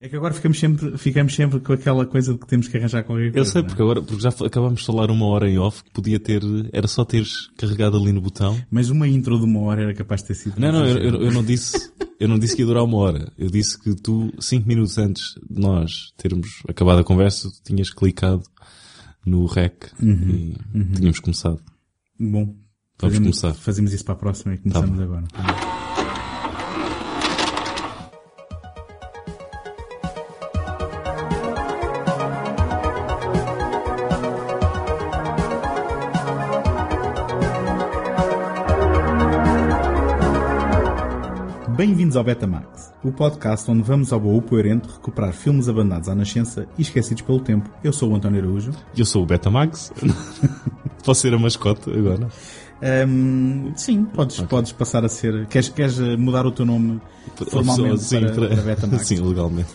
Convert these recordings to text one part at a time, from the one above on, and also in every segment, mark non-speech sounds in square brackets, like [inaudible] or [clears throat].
É que agora ficamos sempre, ficamos sempre com aquela coisa de que temos que arranjar qualquer coisa. Eu sei, é? porque agora, porque já acabámos de falar uma hora em off que podia ter, era só teres carregado ali no botão. Mas uma intro de uma hora era capaz de ter sido. Não, não, eu, eu, eu não disse, eu não disse que ia durar uma hora. Eu disse que tu, cinco minutos antes de nós termos acabado a conversa, tu tinhas clicado no rec e tínhamos começado. Bom, Vamos fazemos, começar. fazemos isso para a próxima e começamos bom. agora. Bem-vindos ao Betamax, o podcast onde vamos ao baú poerente recuperar filmes abandonados à nascença e esquecidos pelo tempo. Eu sou o António Araújo. E eu sou o Betamax. [laughs] Posso ser a mascote agora? Ahm, sim, podes, podes passar a ser. Queres, queres mudar o teu nome formalmente Sim, para, para Betamax? [laughs] Sim, legalmente.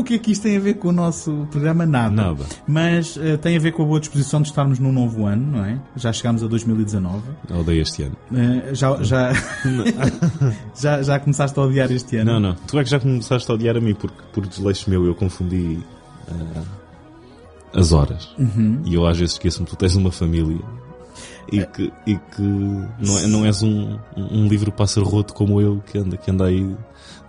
O que é que isto tem a ver com o nosso programa? Nada. Nada. Mas eh, tem a ver com a boa disposição de estarmos num novo ano, não é? Já chegámos a 2019. Odeio este ano. Eh, já, já, [laughs] já, já começaste a odiar este ano? Não, não. Tu é que já começaste a odiar a mim porque, por desleixo meu, eu confundi ah, as horas. Uhum. E eu às vezes esqueço-me, tu tens uma família e que, e que não, é, não és um, um livro pássaro-roto como eu que anda, que anda aí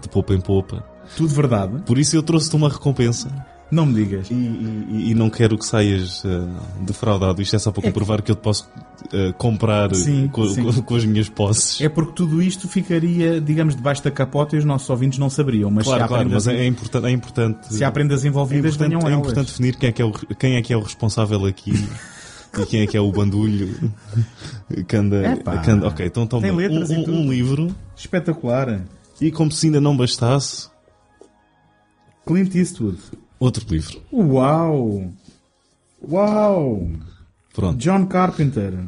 de poupa em poupa. Tudo verdade? Por isso eu trouxe-te uma recompensa Não me digas. e, e- e não quero que saias ah, defraudado. Isto é só para comprovar que eu te posso ah, comprar Sim, com, sim. com- com as minhas posses. É porque tudo isto ficaria, digamos, debaixo da capota e os nossos ouvintes não saberiam. Mas claro, claro, mas é, é importante, é importante se há prendas É envolvidas, importante, venham é elas. importante definir quem é, que é o, quem é que é o responsável aqui [laughs] e quem é que é o bandulho que anda. Epá, que anda- ok, então toma tem letras um, um livro Espetacular. e como se ainda não bastasse, Clint Eastwood. outro livro. Uau! Uau! Pronto. John Carpenter.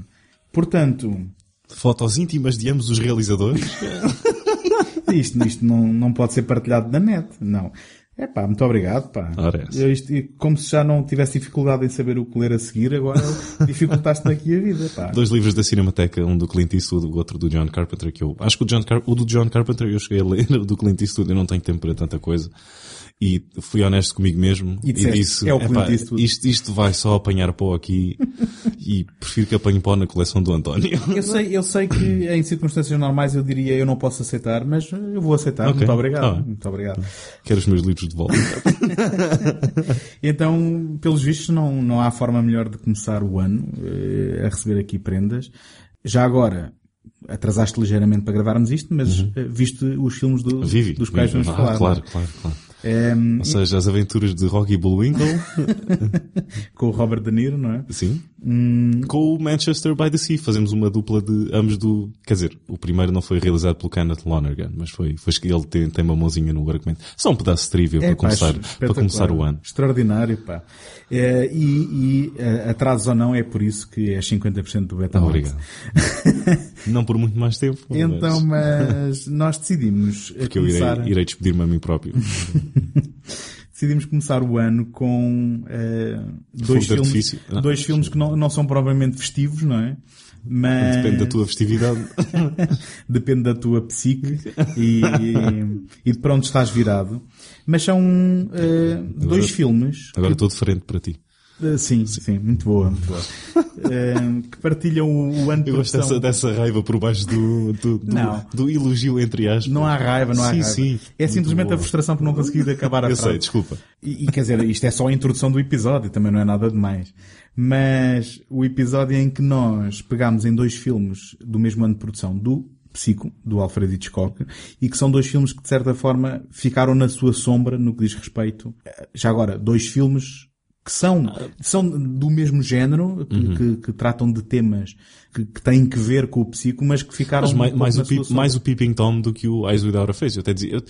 Portanto, Fotos íntimas de ambos os realizadores. [laughs] isto, isto não, não pode ser partilhado na net. Não. É pá, muito obrigado, pá. Ora, essa. Eu isto- e como se já não tivesse dificuldade em saber o que ler a seguir, agora [laughs] dificultaste-me aqui a vida, pá. Dois livros da Cinemateca, um do Clint Eastwood, o outro do John Carpenter, que eu acho que o, John Car- o do John Carpenter eu cheguei a ler, [laughs] o do Clint Eastwood eu não tenho tempo para tanta coisa. E fui honesto comigo mesmo E e, disseste, disse, "É o "Epá, Clint Eastwood." isto, isto vai só apanhar pó aqui [laughs] e prefiro que apanhe pó na coleção do António. Eu sei, eu sei que em circunstâncias normais eu diria eu não posso aceitar, mas eu vou aceitar. Ok, Muito obrigado. bem. muito obrigado. Quero os meus livros de volta. [laughs] Então, pelos vistos, não, não há forma melhor de começar o ano eh, a receber aqui prendas. Já agora, atrasaste ligeiramente para gravarmos isto, mas eh, viste os filmes do- dos quais vamos ah, falar. Claro, é? claro, claro. Ehm, Ou seja, as aventuras de Rocky Bullwinkle. [laughs] com o Robert De Niro, não é? Sim. Hum, Com o Manchester by the Sea. Fazemos uma dupla de ambos do... Quer dizer, o primeiro não foi realizado pelo Kenneth Lonergan, mas foi, foi que ele tem, tem uma mãozinha no argumento. Só um pedaço de trivia para, É, pá, começar, para começar o ano. Extraordinário, pá. Eh, e, e eh, atrasos ou não, é por isso que é 50% do Betamax. Obrigado. [laughs] não por muito mais tempo. mas- Então, mas nós decidimos eh, Porque eu irei, começar, irei despedir-me a mim próprio. [laughs] decidimos começar o ano com eh, dois filmes. Ah. dois filmes que não, não são propriamente festivos, não é? Mas Depende da tua festividade. [laughs] depende da tua psique e, e de para onde estás virado. Mas são eh, dois filmes Agora estou de frente para ti. Uh, Sim, sim, muito boa, muito boa. Uh, [laughs] que partilham o, o ano de Eu gosto dessa, dessa raiva por baixo do, do, do, do elogio entre aspas. Não há raiva, não há sim, raiva. Sim, é simplesmente boa. a frustração por não conseguir acabar a Eu frase. sei, desculpa. E, e, quer dizer, isto é só a introdução do episódio, também não é nada demais. Mas o episódio em que nós pegámos em dois filmes do mesmo ano de produção, do Psico, do Alfred Hitchcock, e que são dois filmes que de certa forma ficaram na sua sombra no que diz respeito. Já agora, dois filmes que são, são do mesmo género, que, Uhum. que- que tratam de temas que, que têm que ver com o psico, mas que ficaram Mas um mais, pouco mais, na o sombra. mais o Peeping Tom do que o Eyes Without a Face. Eu até dizia, eu,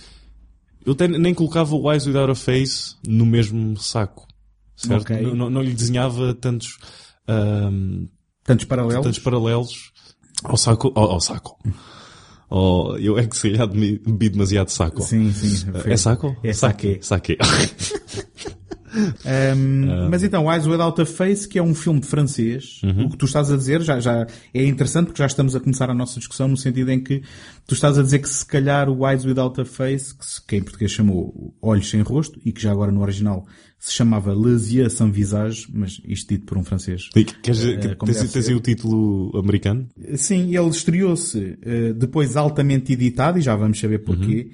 eu até nem colocava o Eyes Without a Face no mesmo saco. Certo? Ok. Não, não- não lhe desenhava tantos, ahm, Tantos paralelos. tantos paralelos ao saco, ao, ao saco. Ao- eu é que se calhar bebi demasiado saco. Sim, sim. É saco? É saque. Saque. Um, mas então, Eyes Without a Face, que é um filme francês, o que tu estás a dizer já, já é interessante porque já estamos a começar a nossa discussão no sentido em que tu estás a dizer que se calhar o Eyes Without a Face, que, se, que em português chamou Olhos Sem Rosto, e que já agora no original se chamava Les Yeux Sans Visage, mas isto dito por um francês. Queres, Eh, como tens, tens o título americano? Sim, ele estreou-se eh, depois altamente editado, e já vamos saber porquê,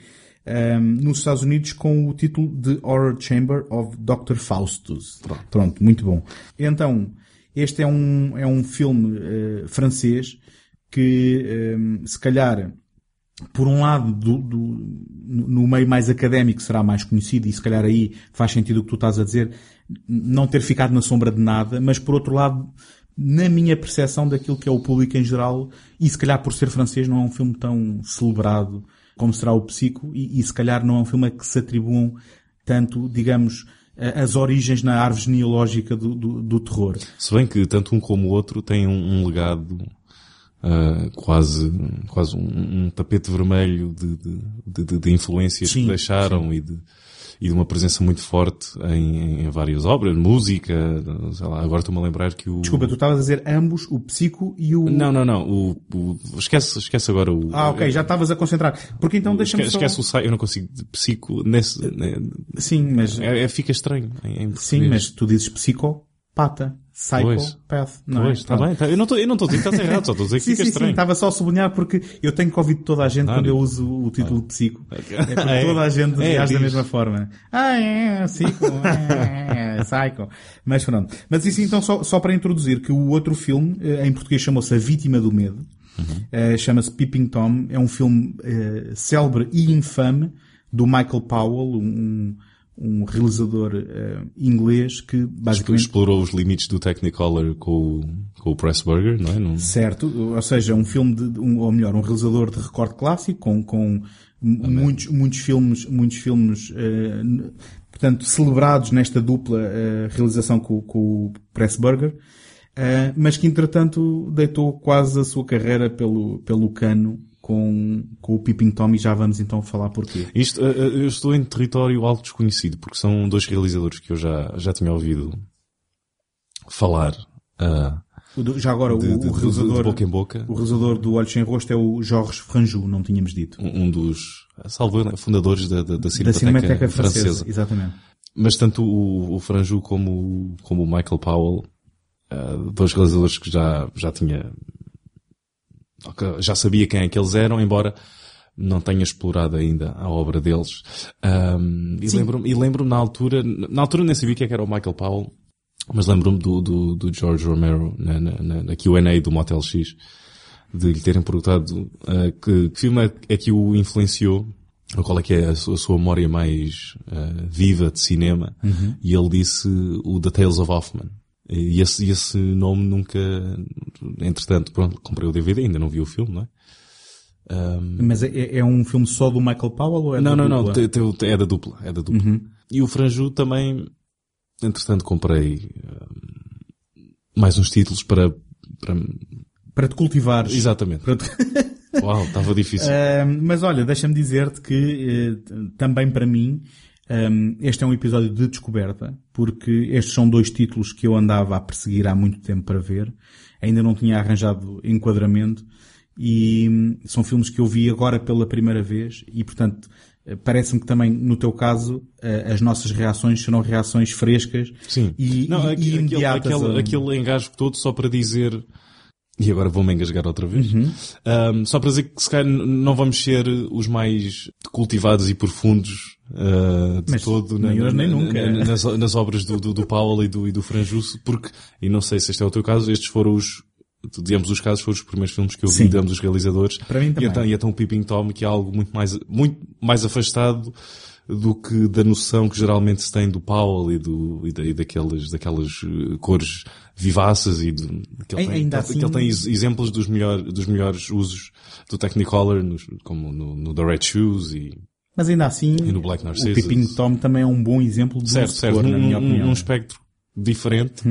ehm, nos Estados Unidos com o título de Horror Chamber of Dr. Faustus. Pronto. muito bom. Então, este é um, é um filme eh, francês que, ehm, se calhar, por um lado, do, do- no meio mais académico será mais conhecido e se calhar aí faz sentido o que tu estás a dizer, não ter ficado na sombra de nada, mas por outro lado, na minha percepção daquilo que é o público em geral, e se calhar por ser francês não é um filme tão celebrado como será o Psico, e, e se calhar não é um filme a que se atribuam tanto, digamos, as origens na árvore genealógica do, do, do terror. Se bem que tanto um como o outro têm um, um legado ah, quase, quase um, um tapete vermelho de, de, de- de- influências Sim, que deixaram e de, e de uma presença muito forte em, em várias obras, música, sei lá, agora estou-me a lembrar que o... Desculpa, tu estavas a dizer ambos, o Psico e o... Não, não, não, o, o- esquece, esquece agora o... Ah, ok, já estavas a concentrar. Porque então deixa-me Esquece, só... esquece o site, eu não consigo, psico, nesse, né, Sim, mas... é, é- fica estranho em, em Sim, mas tu dizes psicopata. Psychopath. Não Pois, é? está Pronto. bem, tá, eu não estou, não a dizer que estás errado, só estou a dizer que Sim, fica sim, sim, estranho. estava só a sublinhar porque eu tenho que ouvir toda a gente Claro. quando eu uso o título de psico. É porque É. toda a gente É, reage da mesma forma. Ah, é, psico, é, é, psycho. Mas pronto. Mas isso então só, só para introduzir que o outro filme, eh, em português chamou-se A Vítima do Medo, Uhum. eh, chama-se Peeping Tom, é um filme eh, célebre e infame do Michael Powell, um, um realizador eh, inglês que basicamente Explorou os limites do Technicolor com, o- com o Pressburger, não é? Não... Certo, ou seja, um filme de, um, ou melhor, um realizador de recorde clássico com, com muitos, muitos filmes, muitos filmes, n- portanto, celebrados nesta dupla eh, realização com, com o Pressburger, mas que entretanto deitou quase a sua carreira pelo, pelo cano com, com o Peeping Tom e já vamos então falar porquê. Isto, eh, eh, eu estou em território algo desconhecido, porque são dois realizadores que eu já, já tinha ouvido falar do- Já agora, de, o, de- realizador, de boca em boca. o realizador do Olhos Sem Rosto é o Jorge Franju, não tínhamos dito. Um dos, salvo fundadores da, da, da Da Cinemateca, Cinemateca francesa. francesa, exatamente. Mas tanto o, o Franju como, o- como o Michael Powell, ah, dois realizadores que já, já tinha, já sabia quem é que eles eram, embora não tenha explorado ainda a obra deles. Ahm, e lembro-me, e lembro-me na altura, na altura nem sabia quem é que era o Michael Powell, mas lembro-me do, do, do George Romero na, na, na, Q&A do Motel X, de lhe terem perguntado ah, que, que filme é, é que o influenciou, ou qual é que é a sua, a sua memória mais ah, viva de cinema, e ele disse o The Tales of Hoffman. E esse, esse nome nunca, entretanto, pronto, comprei o DVD, ainda não vi o filme, não é? Mas é, é um filme só do Michael Powell ou é Não, da não, não, dupla? te- te- é da dupla, é da dupla. E o Franju também, entretanto, comprei ah, mais uns títulos para, para, Para te cultivares. exatamente. Para te- [laughs] Uau, estava difícil. Ah, mas olha, deixa-me dizer-te que t- também para mim ahm, este é um episódio de descoberta, porque estes são dois títulos que eu andava a perseguir há muito tempo para ver. Ainda não tinha arranjado enquadramento e hum, são filmes que eu vi agora pela primeira vez e, portanto, eh, parece-me que também, no teu caso, eh, as nossas reações serão reações frescas Sim. e, não, e- aquele, e aquele, imediatas. aquele, a- aquele engasgo todo só para dizer, e agora vou-me engasgar outra vez, Uhum. Ahm, só para dizer que se calhar não vamos ser os mais cultivados e profundos ah, de Mas todo nem nem nunca. nas, nas obras do, do, do Powell e do, e do Franjusso, porque, e não sei se este é o teu caso, estes foram os, de ambos os casos foram os primeiros filmes que eu vi Sim. de ambos os realizadores. Para mim E também. então, e então o Peeping Tom, que é algo muito mais, muito mais afastado do que da noção que geralmente se tem do Powell e, do, e, da, e daquelas, daquelas eh, cores vivaças e de, que ele tem, ainda que ele- assim- que ele tem ex- exemplos dos, melhor, dos melhores usos do Technicolor, nos, como no, no The Red Shoes e, Mas ainda assim, no Black o. Peeping Tom também é um bom exemplo de certo, um certo, setor, num, na minha opinião. num espectro diferente,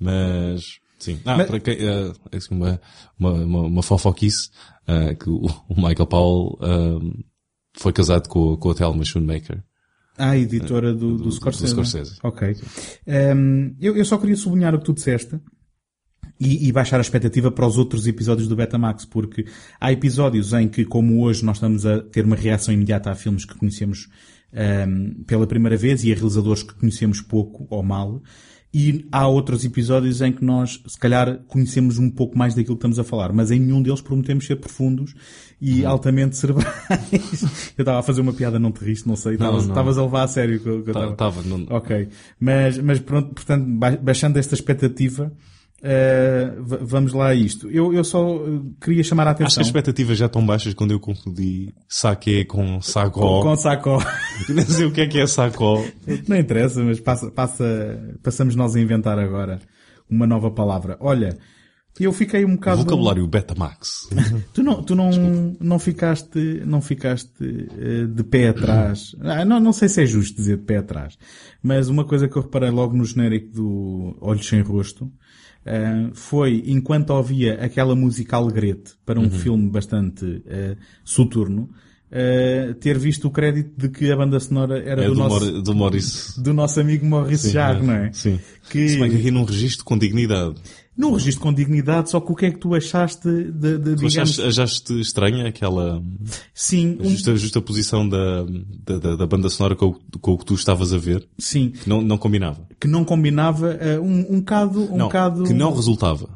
mas, sim. Ah, Mas- para quem, assim, uma, uma, uma, uma fofoquice, eh, que o, Michael Powell, eh, foi casado com, com a Thelma Schoonmaker. Ah, a editora do, do, do Scorsese. Do Scorsese. Ok. Um, eu, eu só queria sublinhar o que tu disseste. E, e, baixar a expectativa para os outros episódios do Betamax, porque há episódios em que, como hoje, nós estamos a ter uma reação imediata a filmes que conhecemos um, pela primeira vez e a realizadores que conhecemos pouco ou mal, e há outros episódios em que nós, se calhar, conhecemos um pouco mais daquilo que estamos a falar, mas em nenhum deles prometemos ser profundos e uhum. altamente [laughs] cerebrais. eu estava a fazer uma piada, não te riste, não sei. Estavas a levar a sério que eu estava. Estava, não... Ok. Mas, mas pronto, portanto, baixando esta expectativa, Uh, vamos lá a isto. Eu, eu só queria chamar a atenção. Acho que as expectativas já estão baixas quando eu confundi saque com sacó. Com, com sacó. [laughs] Nem sei o que é que é sacó. Não interessa, mas passa, passa, passamos nós a inventar agora uma nova palavra. Olha, eu fiquei um bocado... Vocabulário Betamax. [laughs] tu não, tu não, não ficaste, não ficaste uh, de pé atrás. Ah, não, não sei se é justo dizer de pé atrás. Mas uma coisa que eu reparei logo no genérico do Olhos Sem Rosto, Uh, foi, enquanto ouvia aquela música alegrete para um uhum. filme bastante uh, soturno, uh, ter visto o crédito de que a banda sonora era é do, do, nosso, Mor do do nosso amigo Morris Jarre, não é? Sim. Que... Se bem que aqui num registro com dignidade num registro com dignidade, só que o que é que tu achaste de, de tu digamos... achaste estranha aquela... Sim. Um... Justa, justa posição da, da, da, banda sonora com, com o que tu estavas a ver? Sim. Que não, não combinava? Que não combinava, uh, um, um bocado... Um não, bocado... que não resultava.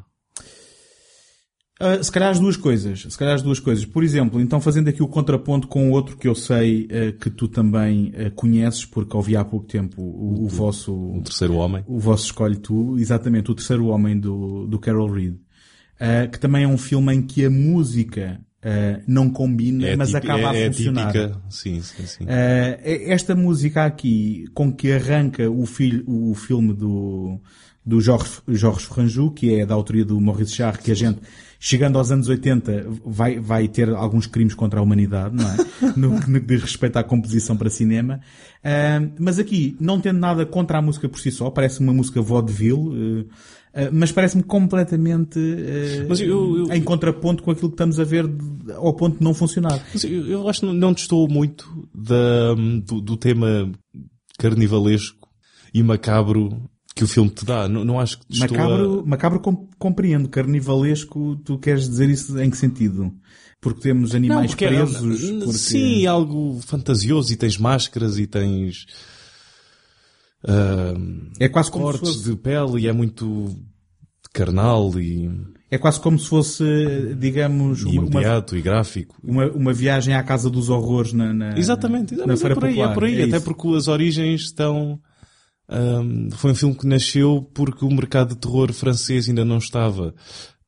Uh, se calhar as duas coisas. Se calhar as duas coisas. Por exemplo, então fazendo aqui o contraponto com outro que eu sei uh, que tu também uh, conheces, porque ouvi há pouco tempo o, o, o vosso... O Terceiro Homem. O vosso Escolhe Tu, exatamente, o Terceiro Homem do, do Carol Reed. que também é um filme em que a música não combina, é mas típica, acaba é, a funcionar. É típica. Sim, sim, sim. esta música aqui, com que arranca o, fil o filme do, do Jorge, Jorge Franju, que é da autoria do Maurice Jarre, que a gente chegando aos anos 80, vai, vai ter alguns crimes contra a humanidade, não é? no, [laughs] no que diz respeito à composição para cinema. Uh, mas aqui, não tendo nada contra a música por si só, parece uma música vaudeville, uh, uh, mas parece-me completamente uh, eu, eu, em contraponto com aquilo que estamos a ver de, ao ponto de não funcionar. Mas eu, eu acho que não, não estou muito da, do, do tema carnivalesco e macabro que o filme te dá. Não, não acho que macabro, a... macabro compreendo. Carnivalesco, tu queres dizer isso em que sentido? Porque temos animais não, porque presos? É, porque... Sim, algo fantasioso e tens máscaras e tens... Uh, é quase como cortes fosse... de pele e é muito carnal e... É quase como se fosse, digamos, uma, imediato uma, e gráfico. Uma, uma viagem à casa dos horrores na, na Exatamente, na, na é por aí, é por aí, é até isso. porque as origens estão um, foi um filme que nasceu porque o mercado de terror francês ainda não estava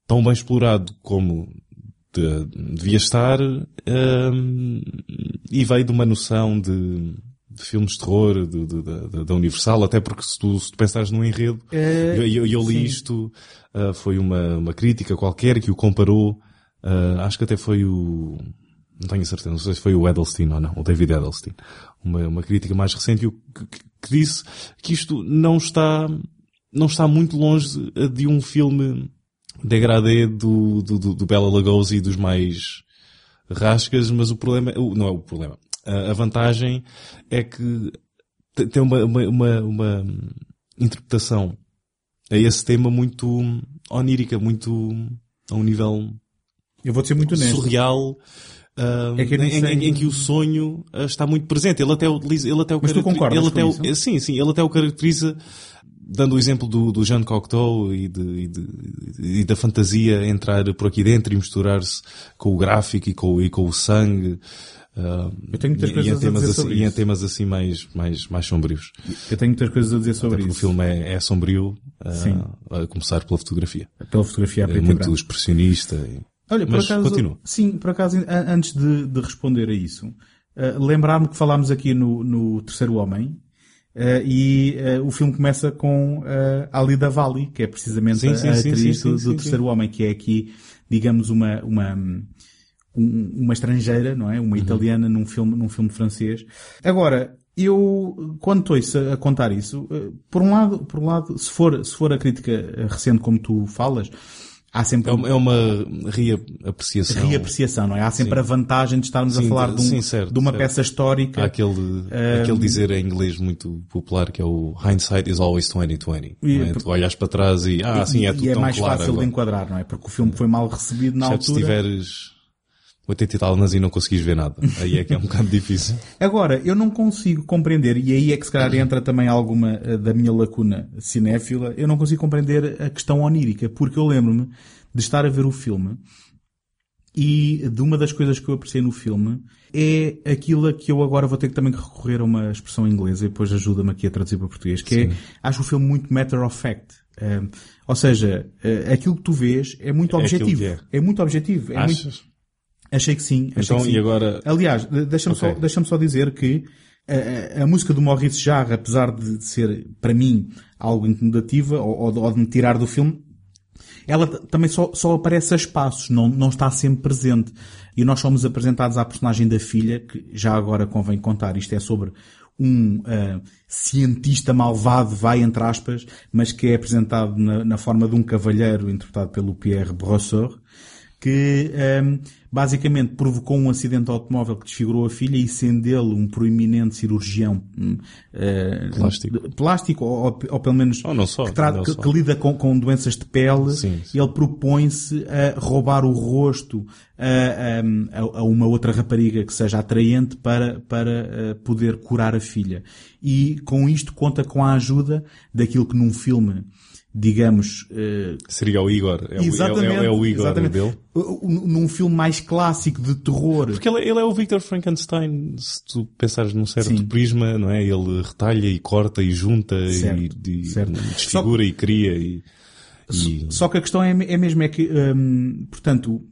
tão bem explorado como de, devia estar um, e veio de uma noção de, de filmes de terror de, de, da Universal, até porque se tu, se tu pensares num enredo, é, eu, eu, eu, li sim. isto, uh, foi uma, uma crítica qualquer que o comparou, uh, acho que até foi o, não tenho certeza, não sei se foi o Edelstein ou não, o David Edelstein, uma, uma crítica mais recente que, que disse que isto não está, não está muito longe de um filme degradê do, do, do, do Bela Lugosi e dos mais rascas, mas o problema, não é o problema. A vantagem é que tem uma, uma, uma, uma interpretação a esse tema muito onírica, muito a um nível eu vou ser muito honesto. surreal Uh, é que em, em, em, que o sonho uh, está muito presente. Ele até utiliza, ele até o Mas tu concordas ele até o, Sim, sim, ele até o caracteriza dando o exemplo do, do Jean Cocteau e, de, e, de, e, da fantasia entrar por aqui dentro e misturar-se com o gráfico e com, e com o sangue. Uh, eu tenho muitas e, coisas e temas a dizer sobre assim, isso. E em temas assim mais, mais, mais sombrios. Eu tenho muitas coisas a dizer sobre Até isso. O filme é, é sombrio, uh, a começar pela fotografia. Pela fotografia é muito expressionista. E... Olha, por Mas acaso, continua. sim, por acaso, antes de, de responder a isso, uh, lembrar-me que falámos aqui no, no Terceiro Homem, uh, e uh, o filme começa com uh, Ali da Valley, que é precisamente sim, a, sim, a atriz do, do Terceiro Homem, que é aqui, digamos, uma, uma, um, uma estrangeira, não é? Uma Uhum. italiana num filme, num filme francês. Agora, eu, quando estou a contar isso, por um lado, por um lado, se for, se for a crítica recente como tu falas, há sempre É uma, é uma reapreciação. reapreciação, não é? Há sempre a vantagem de estarmos a Sim, falar de, um- sim, certo, de uma certo. peça histórica. Há aquele, aquele dizer em inglês muito popular que é o hindsight is always 2020. E- não é? Tu olhas para trás e, ah, sim, é e, tudo e é tão mais claro fácil de agora. enquadrar, não é? Porque o filme foi mal recebido na se altura. tiveres 80 e tal anos e não conseguis ver nada. Aí é que é um bocado difícil. Agora, eu não consigo compreender, e aí é que se calhar entra também alguma eh, da minha lacuna cinéfila, eu não consigo compreender a questão onírica, porque eu lembro-me de estar a ver o filme e de uma das coisas que eu apreciei no filme é aquilo a que eu agora vou ter que também recorrer a uma expressão inglesa e depois ajuda-me aqui a traduzir para português, que é, acho o filme muito matter of fact. Eh, ou seja, eh, aquilo que tu vês é muito É objetivo. que É. muito objetivo. É muito... Achei que sim. Achei Então, que sim. e agora... Aliás, de- deixa-me Ok. só, deixa só dizer que a, a- a música do Maurice Jarre, apesar de ser, para mim, algo incomodativa, ou, ou de- me tirar do filme, ela também só, só aparece a espaços, não, não está sempre presente. E nós somos apresentados à personagem da filha, que já agora convém contar, isto é sobre um ah, cientista malvado, vai entre aspas, mas que é apresentado na, na forma de um cavalheiro interpretado pelo Pierre Brosseur, que ehm, basicamente provocou um acidente automóvel que desfigurou a filha e sendo ele um proeminente cirurgião eh, Plástico. de- plástico ou, ou- ou pelo menos não só, que, trata- que- que lida com, com doenças de pele, Sim, sim. ele propõe-se a roubar o rosto a, a- a- a uma outra rapariga que seja atraente para, para eh, poder curar a filha. E com isto conta com a ajuda daquilo que num filme, digamos, eh, Seria o Igor. É, o- exatamente, é, é, é o Igor exatamente. dele. Uh, uh, Num filme mais clássico de terror. Porque ele, ele é o Victor Frankenstein, se tu pensares num certo Sim. prisma, não é? Ele retalha e corta e junta Certo, e, e certo. desfigura e cria e, e- Só que a questão é, é mesmo é que, hum, portanto,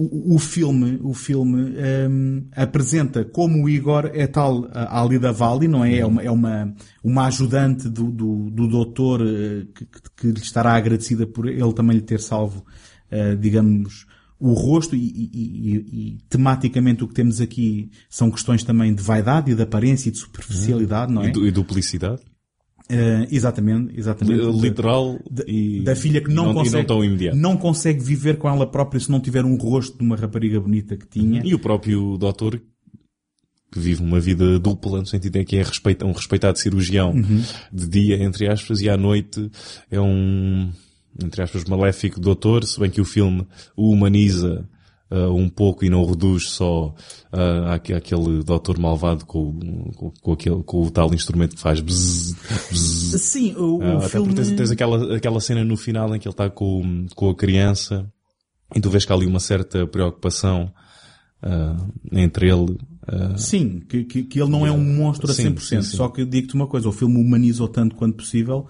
o, o filme, o filme hum, apresenta como o Igor é tal a Alida Valli, não é? É uma, é uma, uma ajudante do, do, do doutor eh, que, que, lhe estará agradecida por ele também lhe ter salvo, eh, digamos, o rosto e, e- e- e tematicamente o que temos aqui são questões também de vaidade e de aparência e de superficialidade, não é? e, e duplicidade. Eh, exatamente, exatamente. Literal Da- e, da filha que não, não, consegue, não não consegue viver com ela própria se não tiver um rosto de uma rapariga bonita que tinha. E o próprio doutor que vive uma vida dupla, no sentido em que é respeita- um respeitado cirurgião Uhum. de dia, entre aspas, e à noite é um, entre aspas, maléfico doutor, se bem que o filme o humaniza ah, um pouco e não reduz só ah, àque- àquele doutor malvado com, o- com, com aquele, com o tal instrumento que faz bzzz, bzzz. Sim, o, Ah, o até filme... tens, tens aquela, aquela cena no final em que ele está com, com a criança e tu vês que há ali uma certa preocupação ah, entre ele. ah, Sim, que, que, que ele não é um monstro a Sim, 100%. sim, sim. Só que digo-te uma coisa, o filme humanizou tanto quanto possível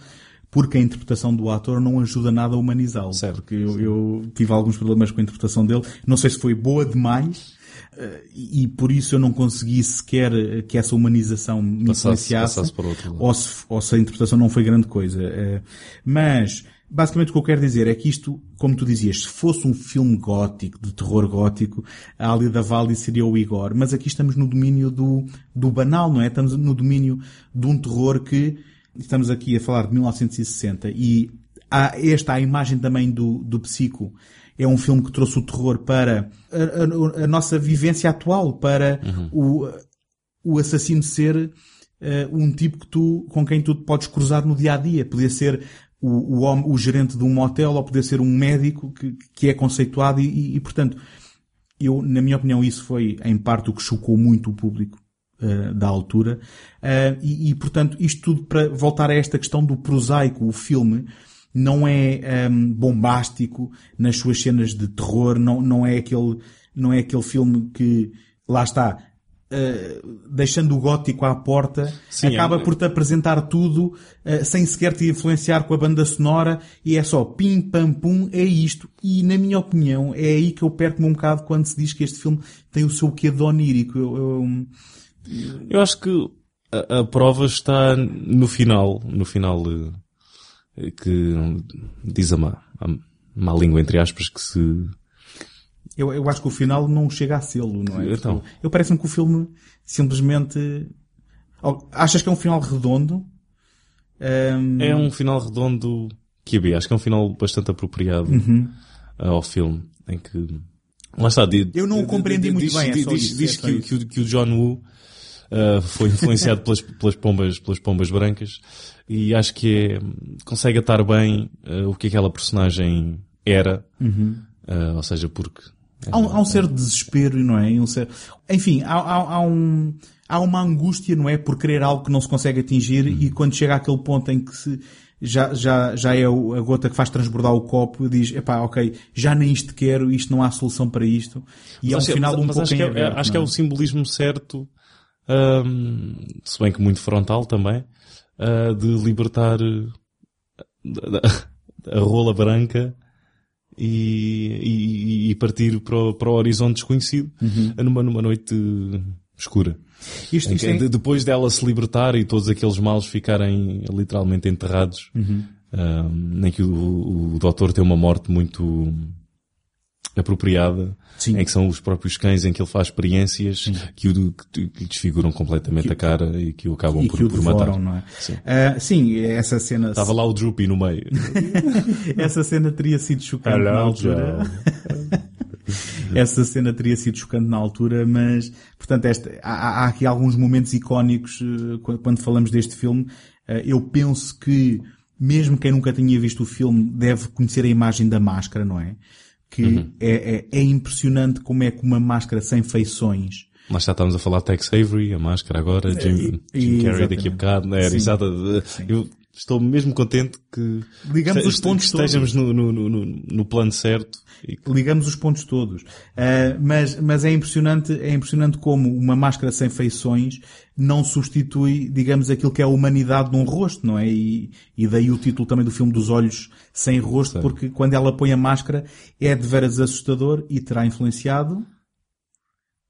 porque a interpretação do ator não ajuda nada a humanizá-lo. Certo, Porque eu, eu tive alguns problemas com a interpretação dele. Não sei se foi boa demais eh, e, e por isso eu não consegui sequer eh, que essa humanização me Passasse- influenciasse. passasse outro ou se, ou se a interpretação não foi grande coisa. Eh, Mas, basicamente o que eu quero dizer é que isto, como tu dizias, se fosse um filme gótico, de terror gótico, a Alida Valli seria o Igor. Mas aqui estamos no domínio do, do banal, não é? Estamos no domínio de um terror que, estamos aqui a falar de 1960 e há esta a imagem também do, do Psico. É um filme que trouxe o terror para a, a- a nossa vivência atual, para o, o assassino ser eh, um tipo que tu, com quem tu podes cruzar no dia a dia. Podia ser o, o, o gerente de um motel ou podia ser um médico que, que é conceituado e, e, e, portanto, eu, na minha opinião, isso foi em parte o que chocou muito o público eh, da altura. Eh, e, e, portanto, isto tudo para voltar a esta questão do prosaico, o filme não é ehm, bombástico nas suas cenas de terror, não, não é aquele, não é aquele filme que, lá está, eh, deixando o gótico à porta, Sim, acaba é- por te apresentar tudo eh, sem sequer te influenciar com a banda sonora e é só pim pam pum, é isto. E na minha opinião é aí que eu perco-me um bocado quando se diz que este filme tem o seu quê de onírico. Eu, eu- Eu acho que a, a prova está no final, no final eh, que diz a má, a má língua, entre aspas, que se... eu, eu acho que o final não chega a sê-lo, não é? Então. Porque Eu parece-me que o filme simplesmente... Achas que é um final redondo? Ehm, É um final redondo que havia. Acho que é um final bastante apropriado. Uhum. ao filme, em que Lá está, de, Eu não o compreendi muito bem, é diz, diz, isso, diz é que, que, o- que o John Woo uh, foi influenciado pelas, pelas, pombas, pelas pombas brancas e acho que é, consegue atar bem uh, o que aquela personagem era, Uh, ou seja, porque Há um, há um certo desespero, não é? Um certo... Enfim, há, há, há um, há uma angústia, não é? Por querer algo que não se consegue atingir e quando chega àquele ponto em que se, já, já, já é a gota que faz transbordar o copo, diz, epá, ok, já nem isto quero, isto não há solução para isto. E é um Mas acho- final mas- um mas pouco acho em que, é, aberto, acho que é o simbolismo certo, um, se bem que muito frontal também, uh, de libertar da- [laughs] a rola branca e, e- e partir para o, para o horizonte desconhecido numa, numa noite escura. Isto, isto é- de- depois dela se libertar e todos aqueles males ficarem literalmente enterrados, Uhum. um, em que o, o doutor tem uma morte muito apropriada, Sim. em que são os próprios cães em que ele faz experiências que, o, que, que lhe desfiguram completamente a cara e que o acabam e por, que o por devoram, matar. não é? Sim. Ah, sim, essa cena, Estava lá o Droopy no meio. [laughs] essa cena teria sido chocante na altura. [laughs] Essa cena teria sido chocante na altura, mas, portanto, esta, há, há aqui alguns momentos icónicos eh, quando, quando falamos deste filme. Eh, eu penso que, mesmo quem nunca tinha visto o filme, deve conhecer a imagem da máscara, não é? Que Uhum. é, é, é impressionante como é que uma máscara sem feições Mas já estávamos a falar de Tex Avery, a máscara agora, Jim, e- Jim Carrey daqui a bocado, Sim. exato. Eu estou mesmo contente que Ligamos este- os pontos que estejamos no, no, no, no- no plano certo ligamos os pontos todos. Ah, mas, mas é impressionante, é impressionante como uma máscara sem feições não substitui, digamos, aquilo que é a humanidade num rosto, não é? E, e daí o título também do filme dos olhos sem rosto, porque quando ela põe a máscara é de veras assustador e terá influenciado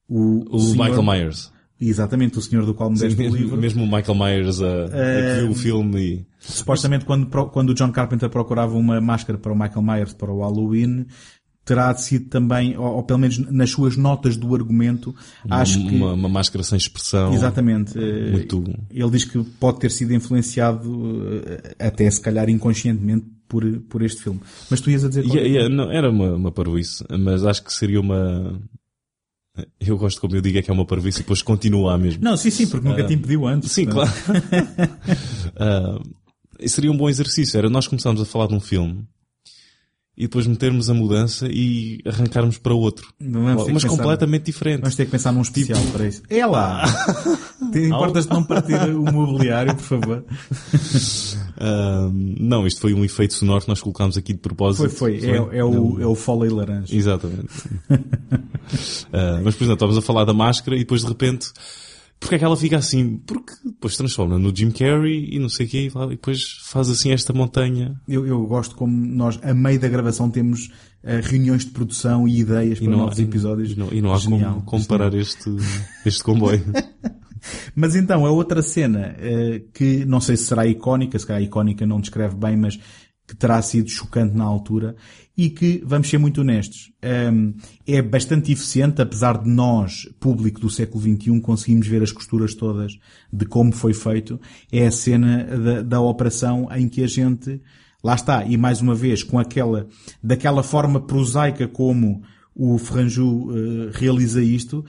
o, o senhor- Michael Myers. Exatamente, o senhor do qual me deste o Mesmo, livro. mesmo o Michael Myers a, a que viu o filme e Supostamente quando, quando o John Carpenter procurava uma máscara para o Michael Myers para o Halloween, terá sido também, ou, ou pelo menos nas suas notas do argumento, acho que... uma, uma máscara sem expressão. Exatamente. eh, Muito- Ele diz que pode ter sido influenciado, eh, até se calhar inconscientemente, por, por este filme. Mas tu ias a dizer... E- coisa? não, era uma, uma parvoíce, mas acho que seria uma... Eu gosto como eu digo é que é uma parvoíce e depois continua a mesmo. Não, sim, sim, porque nunca te impediu antes. Sim, portanto. claro. [laughs] Ah, e seria um bom exercício. Era nós começarmos a falar de um filme e depois metermos a mudança e arrancarmos para outro. Vamos Mas pensar- completamente diferente. Vamos ter que pensar num especial para isso. É lá! [laughs] Te importas de não partir o mobiliário, por favor? [laughs] Ah, não, isto foi um efeito sonoro que nós colocámos aqui de propósito. Foi, foi. É, é o, é o Foley laranja. Exatamente. [laughs] Ah, mas, por exemplo, estávamos a falar da máscara e depois de repente, porque é que ela fica assim? Porque depois transforma no Jim Carrey e não sei o quê e e depois faz assim esta montanha. Eu, eu gosto como nós, a meio da gravação, temos eh, reuniões de produção e ideias para novos episódios. E não, e não há Genial, como, como parar este, este comboio. [laughs] Mas então, a outra cena, eh, que não sei se será icónica, se calhar icónica não descreve bem, mas que terá sido chocante na altura, e que, vamos ser muito honestos, ehm, é bastante eficiente, apesar de nós, público do século XXI, conseguimos ver as costuras todas de como foi feito, é a cena da, da operação em que a gente, lá está, e mais uma vez, com aquela, daquela forma prosaica como o Ferranju eh, realiza isto,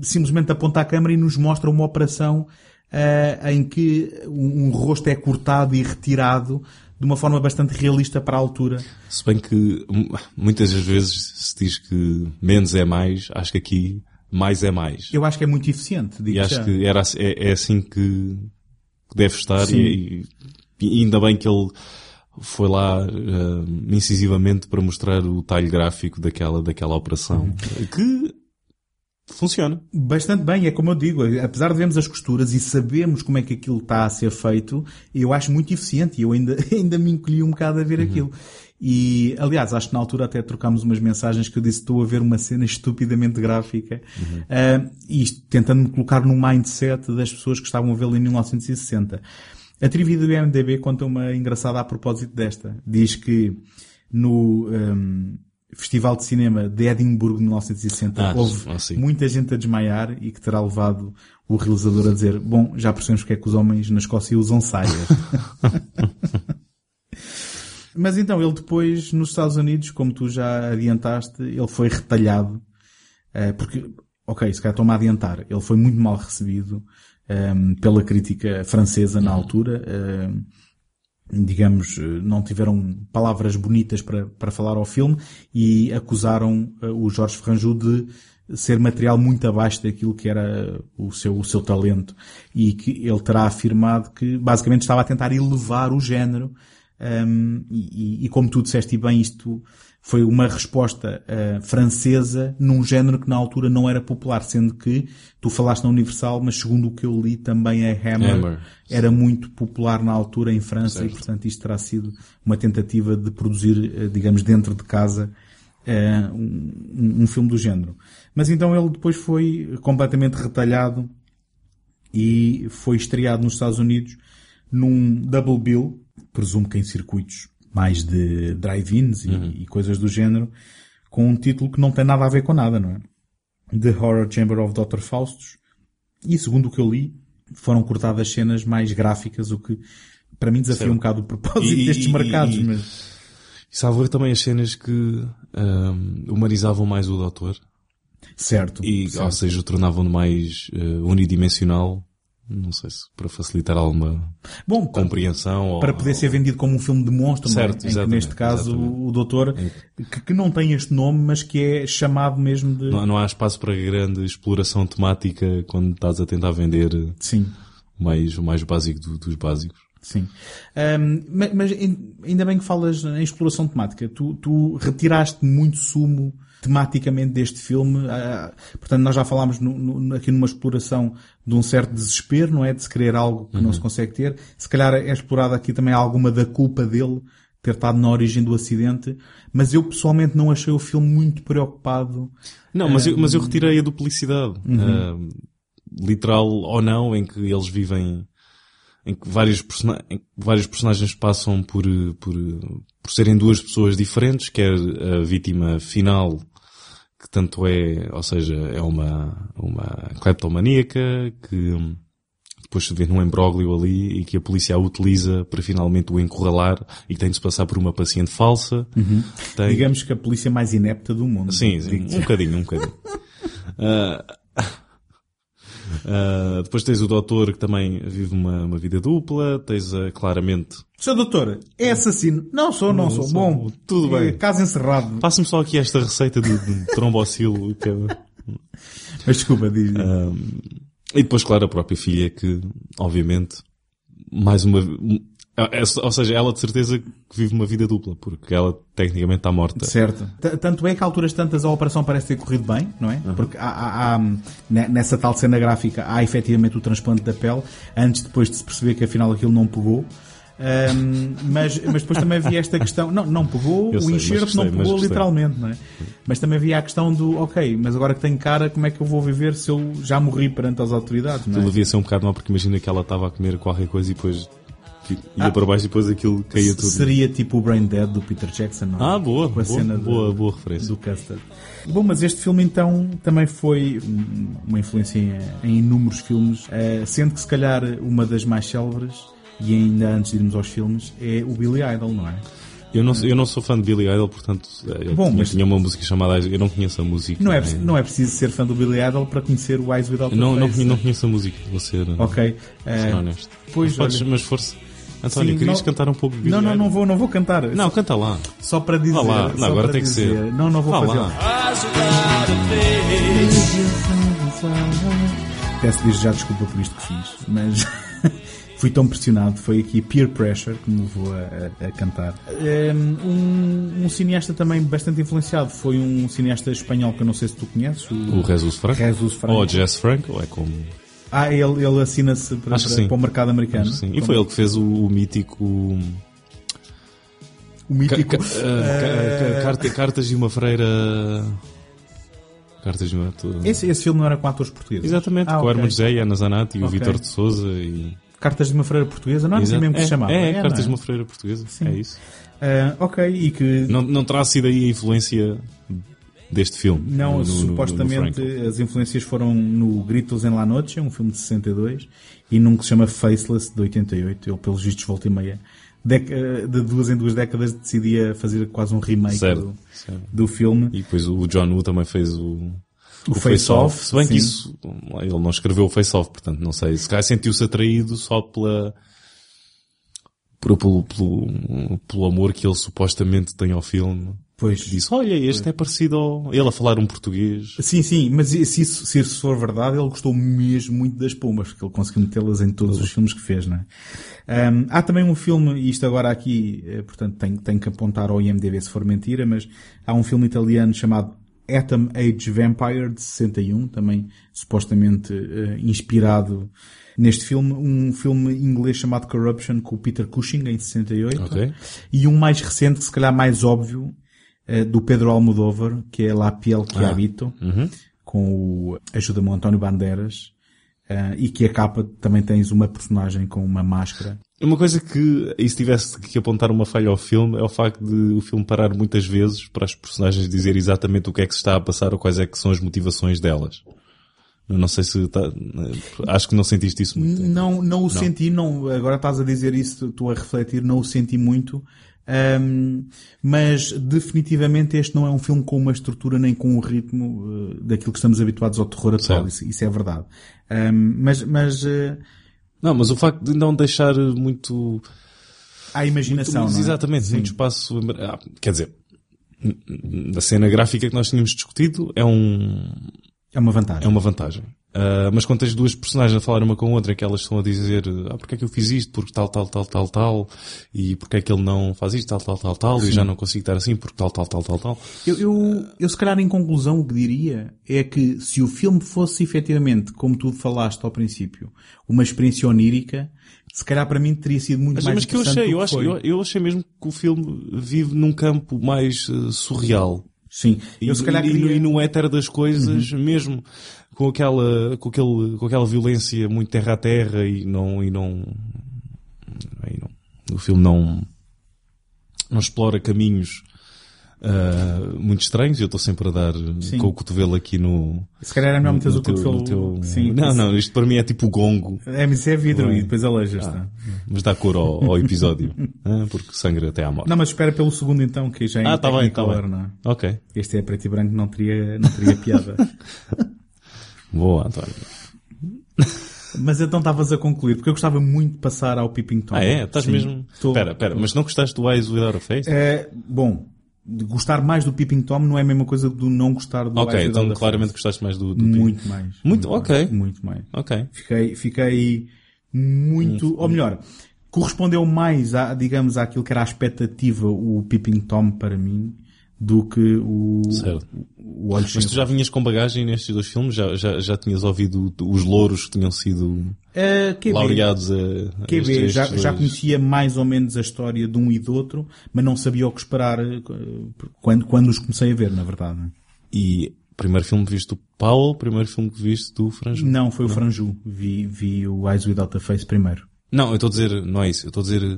simplesmente aponta a câmera e nos mostra uma operação eh, em que um, um rosto é cortado e retirado de uma forma bastante realista para a altura. Se bem que hum, muitas das vezes se diz que menos é mais, acho que aqui mais é mais. Eu acho que é muito eficiente, digo E acho já. que era, assim- é, é assim que deve estar e, e ainda bem que ele foi lá hum, incisivamente para mostrar o talho gráfico daquela, daquela operação. Que funciona. Bastante bem, é como eu digo, apesar de vermos as costuras e sabemos como é que aquilo está a ser feito, eu acho muito eficiente e eu ainda, [laughs] ainda me encolhi um bocado a ver aquilo. E, aliás, acho que na altura até trocámos umas mensagens que eu disse estou a ver uma cena estupidamente gráfica, Ah, e isto tentando me colocar no mindset das pessoas que estavam a vê-lo em 1960. A trivia do IMDB conta uma engraçada a propósito desta. Diz que no ahm, Festival de Cinema de Edimburgo de 1960 Ah, houve ah, muita gente a desmaiar e que terá levado o realizador a dizer bom, já percebemos porque é que os homens na Escócia usam saias. [laughs] Mas então, ele depois, nos Estados Unidos, como tu já adiantaste, ele foi retalhado, eh, porque, ok, se calhar estou-me a adiantar, ele foi muito mal recebido ehm, pela crítica francesa na altura, ehm, digamos, eh, não tiveram palavras bonitas para, para falar ao filme e acusaram eh, o Jorge Ferranjou de ser material muito abaixo daquilo que era o seu, o seu talento. E que ele terá afirmado que basicamente estava a tentar elevar o género um, e, e, como tu disseste bem, isto foi uma resposta uh, francesa num género que na altura não era popular, sendo que tu falaste na Universal, mas segundo o que eu li também a Hammer, Hammer. era muito popular na altura em França certo. e portanto isto terá sido uma tentativa de produzir, uh, digamos, dentro de casa uh, um, um filme do género. Mas então ele depois foi completamente retalhado e foi estreado nos Estados Unidos num double bill, presumo que em circuitos mais de drive-ins e, uhum. e, coisas do género, com um título que não tem nada a ver com nada, não é? The Horror Chamber of Dr. Faustus. E segundo o que eu li, foram cortadas cenas mais gráficas, o que para mim desafia certo. um bocado o propósito e, destes mercados. E, mas... e salvo também as cenas que um, humanizavam mais o Doutor. Certo. E, certo. ou seja, tornavam-no mais uh, unidimensional não sei se para facilitar alguma Bom, compreensão. Para ou... poder ser vendido como um filme de monstro, certo, é? neste caso exatamente. o doutor, que, que, não tem este nome, mas que é chamado mesmo de... Não, não há espaço para grande exploração temática quando estás a tentar vender Sim. O, mais, o mais básico do, dos básicos. Sim. Um, mas ainda bem que falas em exploração temática. Tu, tu retiraste muito sumo tematicamente deste filme. Ah, portanto, nós já falámos no, no, aqui numa exploração de um certo desespero, não é? De se querer algo que uhum. não se consegue ter. Se calhar é explorado aqui também alguma da culpa dele ter estado na origem do acidente, mas eu pessoalmente não achei o filme muito preocupado. Não, mas, eu, mas eu retirei a duplicidade, uhum. uh, literal ou não, em que eles vivem, em que vários, person em que vários personagens passam por, por, por serem duas pessoas diferentes, quer a vítima final que tanto é, ou seja, é uma, uma kleptomaníaca que depois se vê num embróglio ali e que a polícia a utiliza para finalmente o encurralar e que tem de se passar por uma paciente falsa. Uhum. Tem... Digamos que a polícia mais inepta do mundo. Sim, sim um bocadinho, um bocadinho. uh, [laughs] Uh, depois tens o doutor que também vive uma, uma vida dupla. Tens uh, claramente. Seu doutor, é assassino? Não sou, não, não sou. sou. Bom, tudo bem. É, caso encerrado. Passa-me só aqui esta receita de, de trombocilo. Que é... [laughs] Mas desculpa, diz. Uh, e depois, claro, a própria filha que, obviamente, mais uma, ou seja, ela de certeza que vive uma vida dupla, porque ela tecnicamente está morta. Certo. Tanto é que a alturas tantas a operação parece ter corrido bem, não é? Uhum. Porque há, há, há, nessa tal cena gráfica há efetivamente o transplante da pele, antes depois de se perceber que afinal aquilo não pegou. Um, mas, mas depois também havia esta questão, não, não pegou, Eu o sei, enxerto não pegou literalmente, não é? Mas também havia a questão do, ok, mas agora que tenho cara, como é que eu vou viver se eu já morri perante as autoridades, não é? Aquilo devia ser um bocado mal, porque imagina que ela estava a comer qualquer coisa e depois ia ah, para baixo e depois aquilo caía tudo. Seria tipo o Brain Dead do Peter Jackson, não? É? Ah, boa, Com a boa, cena boa, de, boa referência. Do Custer. Bom, mas este filme então também foi uma influência em, em inúmeros filmes, uh, sendo que se calhar uma das mais célebres, e ainda antes de irmos aos filmes, é o Billy Idol, não é? Eu não, eu não sou fã de Billy Idol, portanto, eh, eu Bom, tinha, mas... tinha uma música chamada Eu não conheço a música. Não é, não é preciso ser fã do Billy Idol para conhecer o Eyes Without não, não, não conheço a música, vou ser, ok. ser uh, honesto. Pois, mas, podes, mas força. António, Sim, querias não, cantar um pouco de Não, não, não vou, não vou cantar. Não, canta lá. Só para dizer. lá. Não, agora tem dizer. que ser. Não, não vou Vá fazer. Lá. Peço desde já desculpa por isto que fiz, mas [laughs] fui tão pressionado. Foi aqui peer pressure que me levou a, a, a cantar. Um, um, cineasta também bastante influenciado foi um cineasta espanhol que eu não sei se tu conheces. O, o Jesus Franco. Jesus Franco. Ou Jess Franco, ou é como. Ah, ele, ele assina-se para, para, para, o mercado americano. sim. E foi ele que fez o, o mítico. O mítico. Ca, ca, uh... carta, cartas de uma freira. Cartas de uma. Esse, esse filme não era com atores portugueses? Exatamente, ah, com okay. Herman José e a Ana Zanatti e okay. o Vitor de Souza e. Cartas de uma freira portuguesa? Não é assim mesmo que é, se chamava? É, é, é Cartas de uma freira portuguesa. Sim. É isso. Uh, ok, e que. Não, não terá sido aí a influência deste filme. Não, no- no- no- no supostamente as influências foram no Gritos em La Noche, um filme de 62, e num que se chama Faceless, de 88. Ele, pelos vistos, volta e meia. eh, de duas em duas décadas decidia fazer quase um remake Certo, do, certo. do filme. E depois o John Woo também fez o, O Face Off, Se bem que sim. isso, ele não escreveu o Face Off, portanto, não sei. Se calhar sentiu-se atraído só pela, pelo, pelo, pelo amor que ele supostamente tem ao filme. Pois. Disse, olha, este é parecido ao... Ele a falar um português. Sim, sim, mas se isso, se isso for verdade, ele gostou mesmo muito das pombas, porque ele conseguiu metê-las em todos os filmes que fez, não é? Ahm, há também um filme, e isto agora aqui, eh, portanto, tenho, tenho que apontar ao IMDB se for mentira, mas há um filme italiano chamado Atom Age Vampire, de 61, também supostamente eh, inspirado neste filme. Um filme inglês chamado Corruption, com o Peter Cushing, em 68. Ok. E um mais recente, que se calhar mais óbvio, do Pedro Almodóvar, que é La Piel que Habito, com o ajuda-me o António Bandeiras, eh, e que a capa também tens uma personagem com uma máscara. Uma coisa que, e se tivesse que apontar uma falha ao filme, é o facto de o filme parar muitas vezes para as personagens dizer exatamente o que é que se está a passar ou quais é que são as motivações delas. Eu não sei se tá, acho que não sentiste isso muito. Não, não o senti, não, agora estás a dizer isso, estou a refletir, não o senti muito. Ahm, mas definitivamente este não é um filme com uma estrutura nem com um ritmo eh, daquilo que estamos habituados ao terror atual, isso, isso é verdade. Ahm, mas, mas eh, Não, mas o facto de não deixar muito, há imaginação, muito é? exatamente, muito espaço, ah, quer dizer, na cena gráfica que nós tínhamos discutido é um, É uma vantagem. é uma vantagem. Ah, mas quando tens duas personagens a falar uma com a outra, que elas estão a dizer, ah, porque é que eu fiz isto, porque tal, tal, tal, tal, tal, e porque é que ele não faz isto, tal, tal, tal, tal, e já não consigo estar assim, porque tal, tal, tal, tal, tal. Eu, eu, eu se calhar em conclusão o que diria é que se o filme fosse efetivamente, como tu falaste ao princípio, uma experiência onírica, se calhar para mim teria sido muito Mas, mais mas que eu achei, eu, acho, eu, eu achei mesmo que o filme vive num campo mais eh, surreal. Sim. E, Eu se calhar e, queria... e no éter das coisas, mesmo com aquela, com aquele, com aquela violência muito terra a terra e não, e não, e não o filme não, não explora caminhos ah, muito estranhos. Eu estou sempre a dar Sim. com o cotovelo aqui no, Se calhar era melhor meteres no o cotovelo... no teu- Sim. não, não, isto para mim é tipo gongo, É, mas é vidro Bem. e depois alejas, tá? mas dá cor ao, ao episódio, [laughs] ah, porque sangra até à morte. Não, mas espera pelo segundo então, que já é ah, tá bem, tá bem. não é? Ok. Este é preto e branco, não teria, não teria piada. [laughs] Boa, António. [laughs] mas então estavas a concluir, porque eu gostava muito de passar ao Peeping Tom. Ah, é? Estás mesmo... Tô- Espera, espera, mas não gostaste do Eyes Without a Face? É, bom, gostar mais do Peeping Tom não é a mesma coisa do não gostar do ok, então claramente gostaste mais do, do Muito mais. Muito- ok. mais, muito mais. Ok. Fiquei, fiquei muito, ou melhor, correspondeu mais a, digamos, àquilo que era a expectativa o Peeping Tom para mim do que o, Certo. o Olhos Mas tu já vinhas com bagagem nestes dois filmes? Já, já, já tinhas ouvido os louros que tinham sido Uh, laureados a, a estes- já, estes já dois? conhecia mais ou menos a história de um e do outro, mas não sabia o que esperar eh, quando, quando os comecei a ver, na verdade. E primeiro filme que viste do Paulo, primeiro filme que viste do Franjo? Não, foi o Franju. Vi, vi o Eyes Without a Face primeiro. Não, eu estou a dizer, não é isso. Eu estou a dizer,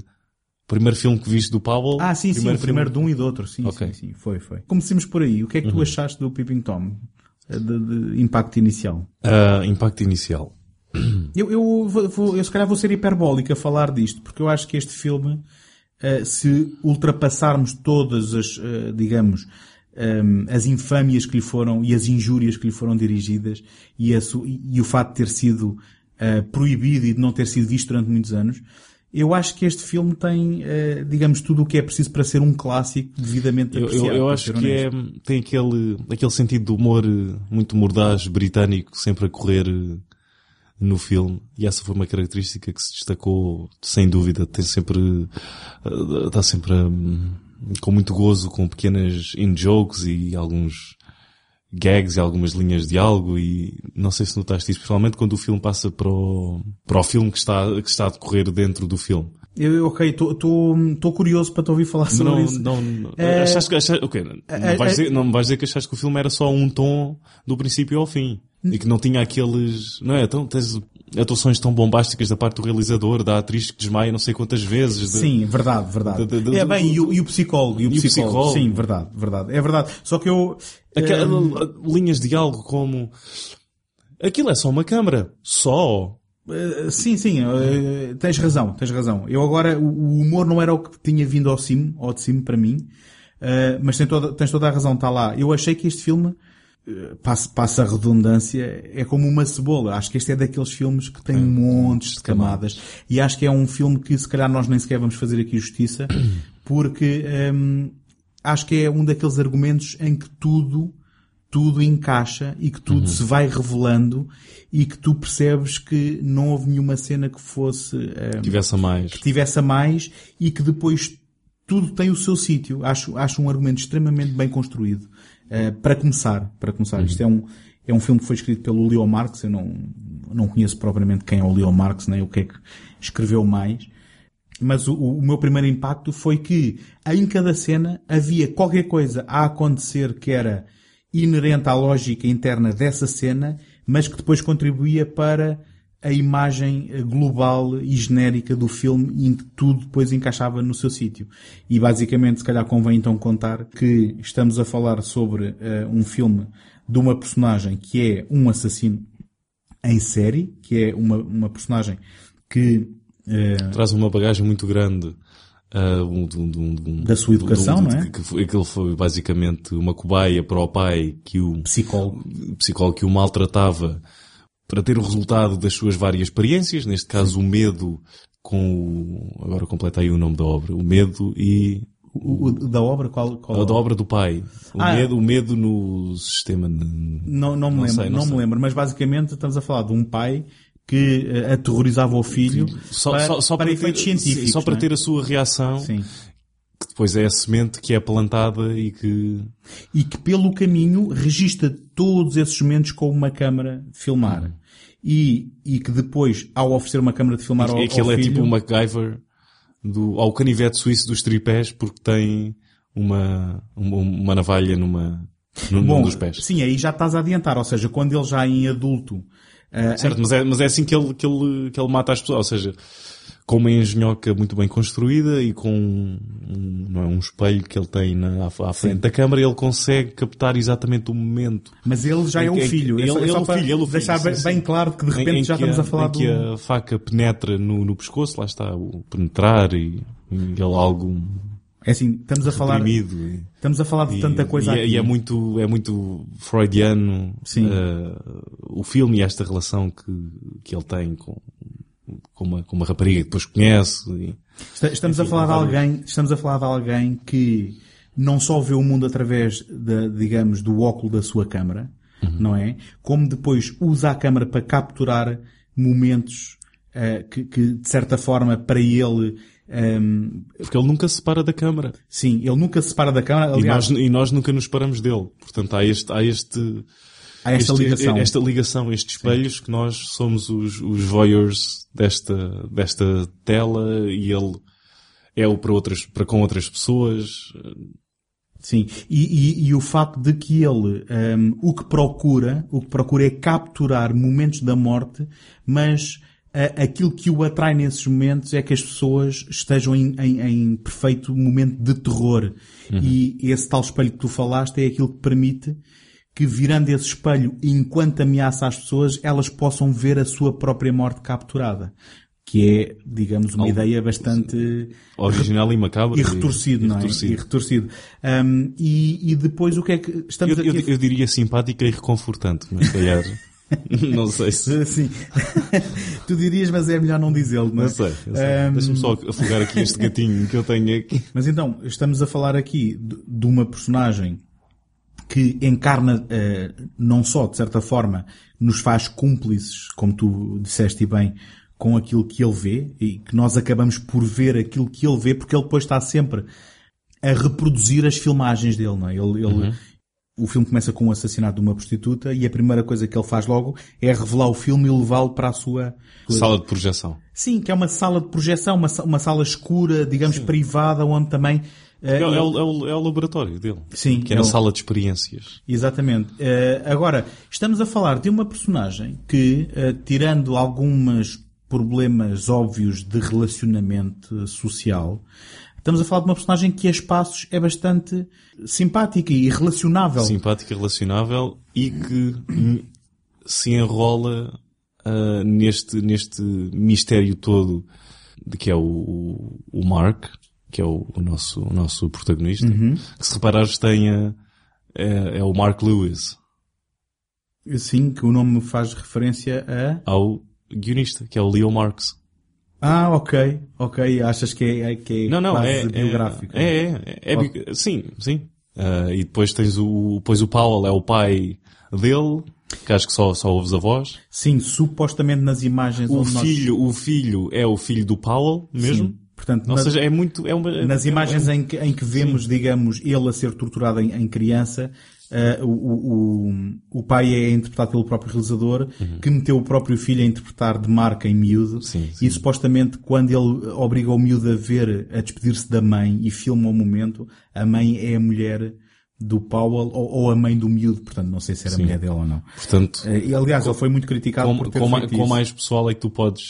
primeiro filme que viste do Paulo. Ah, sim, sim, o primeiro de um e do outro. Sim, Ok. Uhum. sim, sim, foi, foi. Comecemos por aí. O que é que tu achaste do Peeping Tom? Eh, De, de impacto inicial? Ah, impacto inicial. [clears throat] Eu, eu, vou, vou- eu se calhar vou ser hiperbólico a falar disto, porque eu acho que este filme, eh, se ultrapassarmos todas as, eh, digamos, ehm, as infâmias que lhe foram e as injúrias que lhe foram dirigidas e, a e o fato de ter sido proibido e de não ter sido visto durante muitos anos, eu acho que este filme tem, eh, digamos, tudo o que é preciso para ser um clássico devidamente Eu, apreciado. eu, eu para acho que é, tem aquele, aquele sentido de humor eh, muito mordaz britânico sempre a correr eh, no filme. E essa foi uma característica que se destacou, sem dúvida. Tem sempre, está sempre hum, com muito gozo, com pequenas in-jokes e alguns gags e algumas linhas de diálogo e não sei se notaste isso, principalmente quando o filme passa para o, para o filme que está, que está a decorrer dentro do filme. Eu, ok, estou curioso para te ouvir falar sobre Não, isso. não, não. É- Achaste, achaste, ok, não, é- vais é- dizer, não me vais dizer que achaste que o filme era só um tom do princípio ao fim. E que não tinha aqueles, não é? Então tens atuações tão bombásticas da parte do realizador, da atriz que desmaia não sei quantas vezes. de- Sim, verdade, verdade. de- de- é bem, e o, e o psicólogo, e o E psicólogo. psicólogo. Sim, verdade, verdade. É verdade. Só que eu... Aquela, hum, linhas de diálogo como aquilo é só uma câmara. Só. Uh, sim, sim, uh, tens razão, tens razão. Eu agora, o, humor não era o que tinha vindo ao cimo, ao de cimo para mim, mas tens toda, tens toda a razão, está lá. Eu achei que este filme, passa, passa a redundância, é como uma cebola. Acho que este é daqueles filmes que tem montes de camadas. E acho que é um filme que se calhar nós nem sequer vamos fazer aqui justiça, [coughs] porque um, acho que é um daqueles argumentos em que tudo tudo encaixa e que tudo se vai revelando e que tu percebes que não houve nenhuma cena que fosse eh, Tivesse a mais. que tivesse a mais e que depois tudo tem o seu sítio. Acho, acho um argumento extremamente bem construído. Eh, para começar, para começar, isto é um, é um filme que foi escrito pelo Leo Marx, eu não, não conheço propriamente quem é o Leo Marx, nem o que é que escreveu mais. Mas o, o meu primeiro impacto foi que em cada cena havia qualquer coisa a acontecer que era inerente à lógica interna dessa cena, mas que depois contribuía para a imagem eh, global e genérica do filme em que tudo depois encaixava no seu sítio. E basicamente, se calhar convém então contar que estamos a falar sobre eh, um filme de uma personagem que é um assassino em série, que é uma, uma personagem que eh, Traz uma bagagem muito grande. um- de um- de de Da sua educação, não é? Que, foi, aquilo foi basicamente uma cobaia para o pai que o psicólogo. psicólogo que o maltratava para ter o resultado das suas várias experiências, neste caso o medo com o, agora completa aí o nome da obra, o medo e O, o- da obra, qual, qual a da obra do pai. O Ah. medo, o medo no sistema. de- Não, não me Não lembro, sei, não não, me lembro, mas basicamente estamos a falar de um pai que eh, aterrorizava o filho Só, para, só, só para para efeitos ter, científicos. Só para é? ter a sua reação, Sim. Depois é a semente que é plantada e que E que pelo caminho registra todos esses momentos com uma câmara de filmar. E, e que depois, ao oferecer uma câmara de filmar ao, ao aquilo é filho, tipo o MacGyver do, ao canivete suíço dos tripés porque tem uma, uma, uma navalha numa, num, Bom, dos pés. sim, aí já estás a adiantar. Ou seja, quando ele já em adulto eh, Certo, mas é, mas é assim que ele, que, ele, que ele mata as pessoas. Ou seja, com uma engenhoca muito bem construída e com um, não é, um espelho que ele tem na, à, frente da câmara, ele consegue captar exatamente o momento. Mas ele já é o que- filho. ele- é só, é ele só é o para filho, ele é o filho, deixar sim, bem, sim. bem claro que de repente Em- em já estamos a falar em do... que a faca penetra no, no pescoço, lá está, o penetrar e, e ele algo É assim, estamos a falar, e- estamos a falar de tanta coisa e, é- aqui. e é muito, é muito freudiano Sim. eh, o filme e esta relação que, que ele tem com, com, uma, com uma rapariga que depois conhece. e- Esta- Estamos a falar de alguém, estamos a falar de alguém que não só vê o mundo através da, digamos, do óculo da sua câmara, não é? Como depois usa a câmara para capturar momentos eh, que, que, de certa forma, para ele, ehm, porque ele nunca se separa da câmara. sim, ele nunca se separa da câmara. E Aliás, nós, e nós nunca nos separamos dele. Portanto, há este, há este, há esta este- ligação. esta ligação, estes espelhos que nós somos os, os voyeurs desta, desta tela e ele é o para outras, para com outras pessoas. Sim, e, e- e o facto de que ele hum, o que procura, o que procura é capturar momentos da morte, mas aquilo que o atrai nesses momentos é que as pessoas estejam em, em- em perfeito momento de terror. E esse tal espelho que tu falaste é aquilo que permite que virando esse espelho, enquanto ameaça as pessoas, elas possam ver a sua própria morte capturada. Que é, digamos, uma Algo- ideia bastante Original e macabro. e retorcido, não é? retorcido. E retorcido. Um, e, e depois o que é que estamos Eu, eu, aqui... eu diria simpática e reconfortante, mas calhar, [laughs] não sei se, [laughs] Sim. tu dirias, mas é melhor não dizê-lo, não é? não sei. sei. Um, Deixa-me só afogar aqui este gatinho que eu tenho aqui. Mas então, estamos a falar aqui de uma personagem que encarna, eh, não só, de certa forma, nos faz cúmplices, como tu disseste bem, com aquilo que ele vê, e que nós acabamos por ver aquilo que ele vê, porque ele depois está sempre a reproduzir as filmagens dele, não é? Ele, ele, o filme começa com o assassinato de uma prostituta e a primeira coisa que ele faz logo é revelar o filme e levá-lo para a sua Sala de projeção. Sim, que é uma sala de projeção, uma, uma sala escura, digamos, privada, onde também... Uh, é, é, o, é, o, é, o, laboratório dele. Sim. Que é, é na sala de experiências. Exatamente. Agora, estamos a falar de uma personagem que, tirando alguns problemas óbvios de relacionamento social, Estamos a falar de uma personagem que a espaços é bastante simpática e relacionável. Simpática, relacionável e que se enrola uh, neste, neste mistério todo de que é o, o Mark, que é o, o nosso, o nosso protagonista, uhum. que se reparares tem a, é, é, o Mark Lewis. Sim, que o nome faz referência a... Ao guionista, que é o Leo Marx. Ah, ok, ok. Achas que é, é que é não, não, quase é, biográfico? É, é, é, é sim, sim. Uh, e depois tens o, depois o Powell é o pai dele, que acho que só, só ouves a voz. Sim, supostamente nas imagens o filho, nós... o filho é o filho do Powell mesmo. Sim. Portanto, Ou seja, é muito, é uma, nas é, imagens é, em, que, em que vemos, sim. digamos, ele a ser torturado em, em criança, Uh, o, o, o pai é interpretado pelo próprio realizador, uhum. que meteu o próprio filho a interpretar de marca em miúdo. Sim, sim. E supostamente, quando ele obriga o miúdo a ver, a despedir-se da mãe e filma o momento, a mãe é a mulher do Powell ou, ou, a mãe do miúdo, portanto não sei se era a mulher dele ou não. Portanto, uh, e aliás, com, ele foi muito criticado com, por ter com, feito com mais pessoal é que tu podes,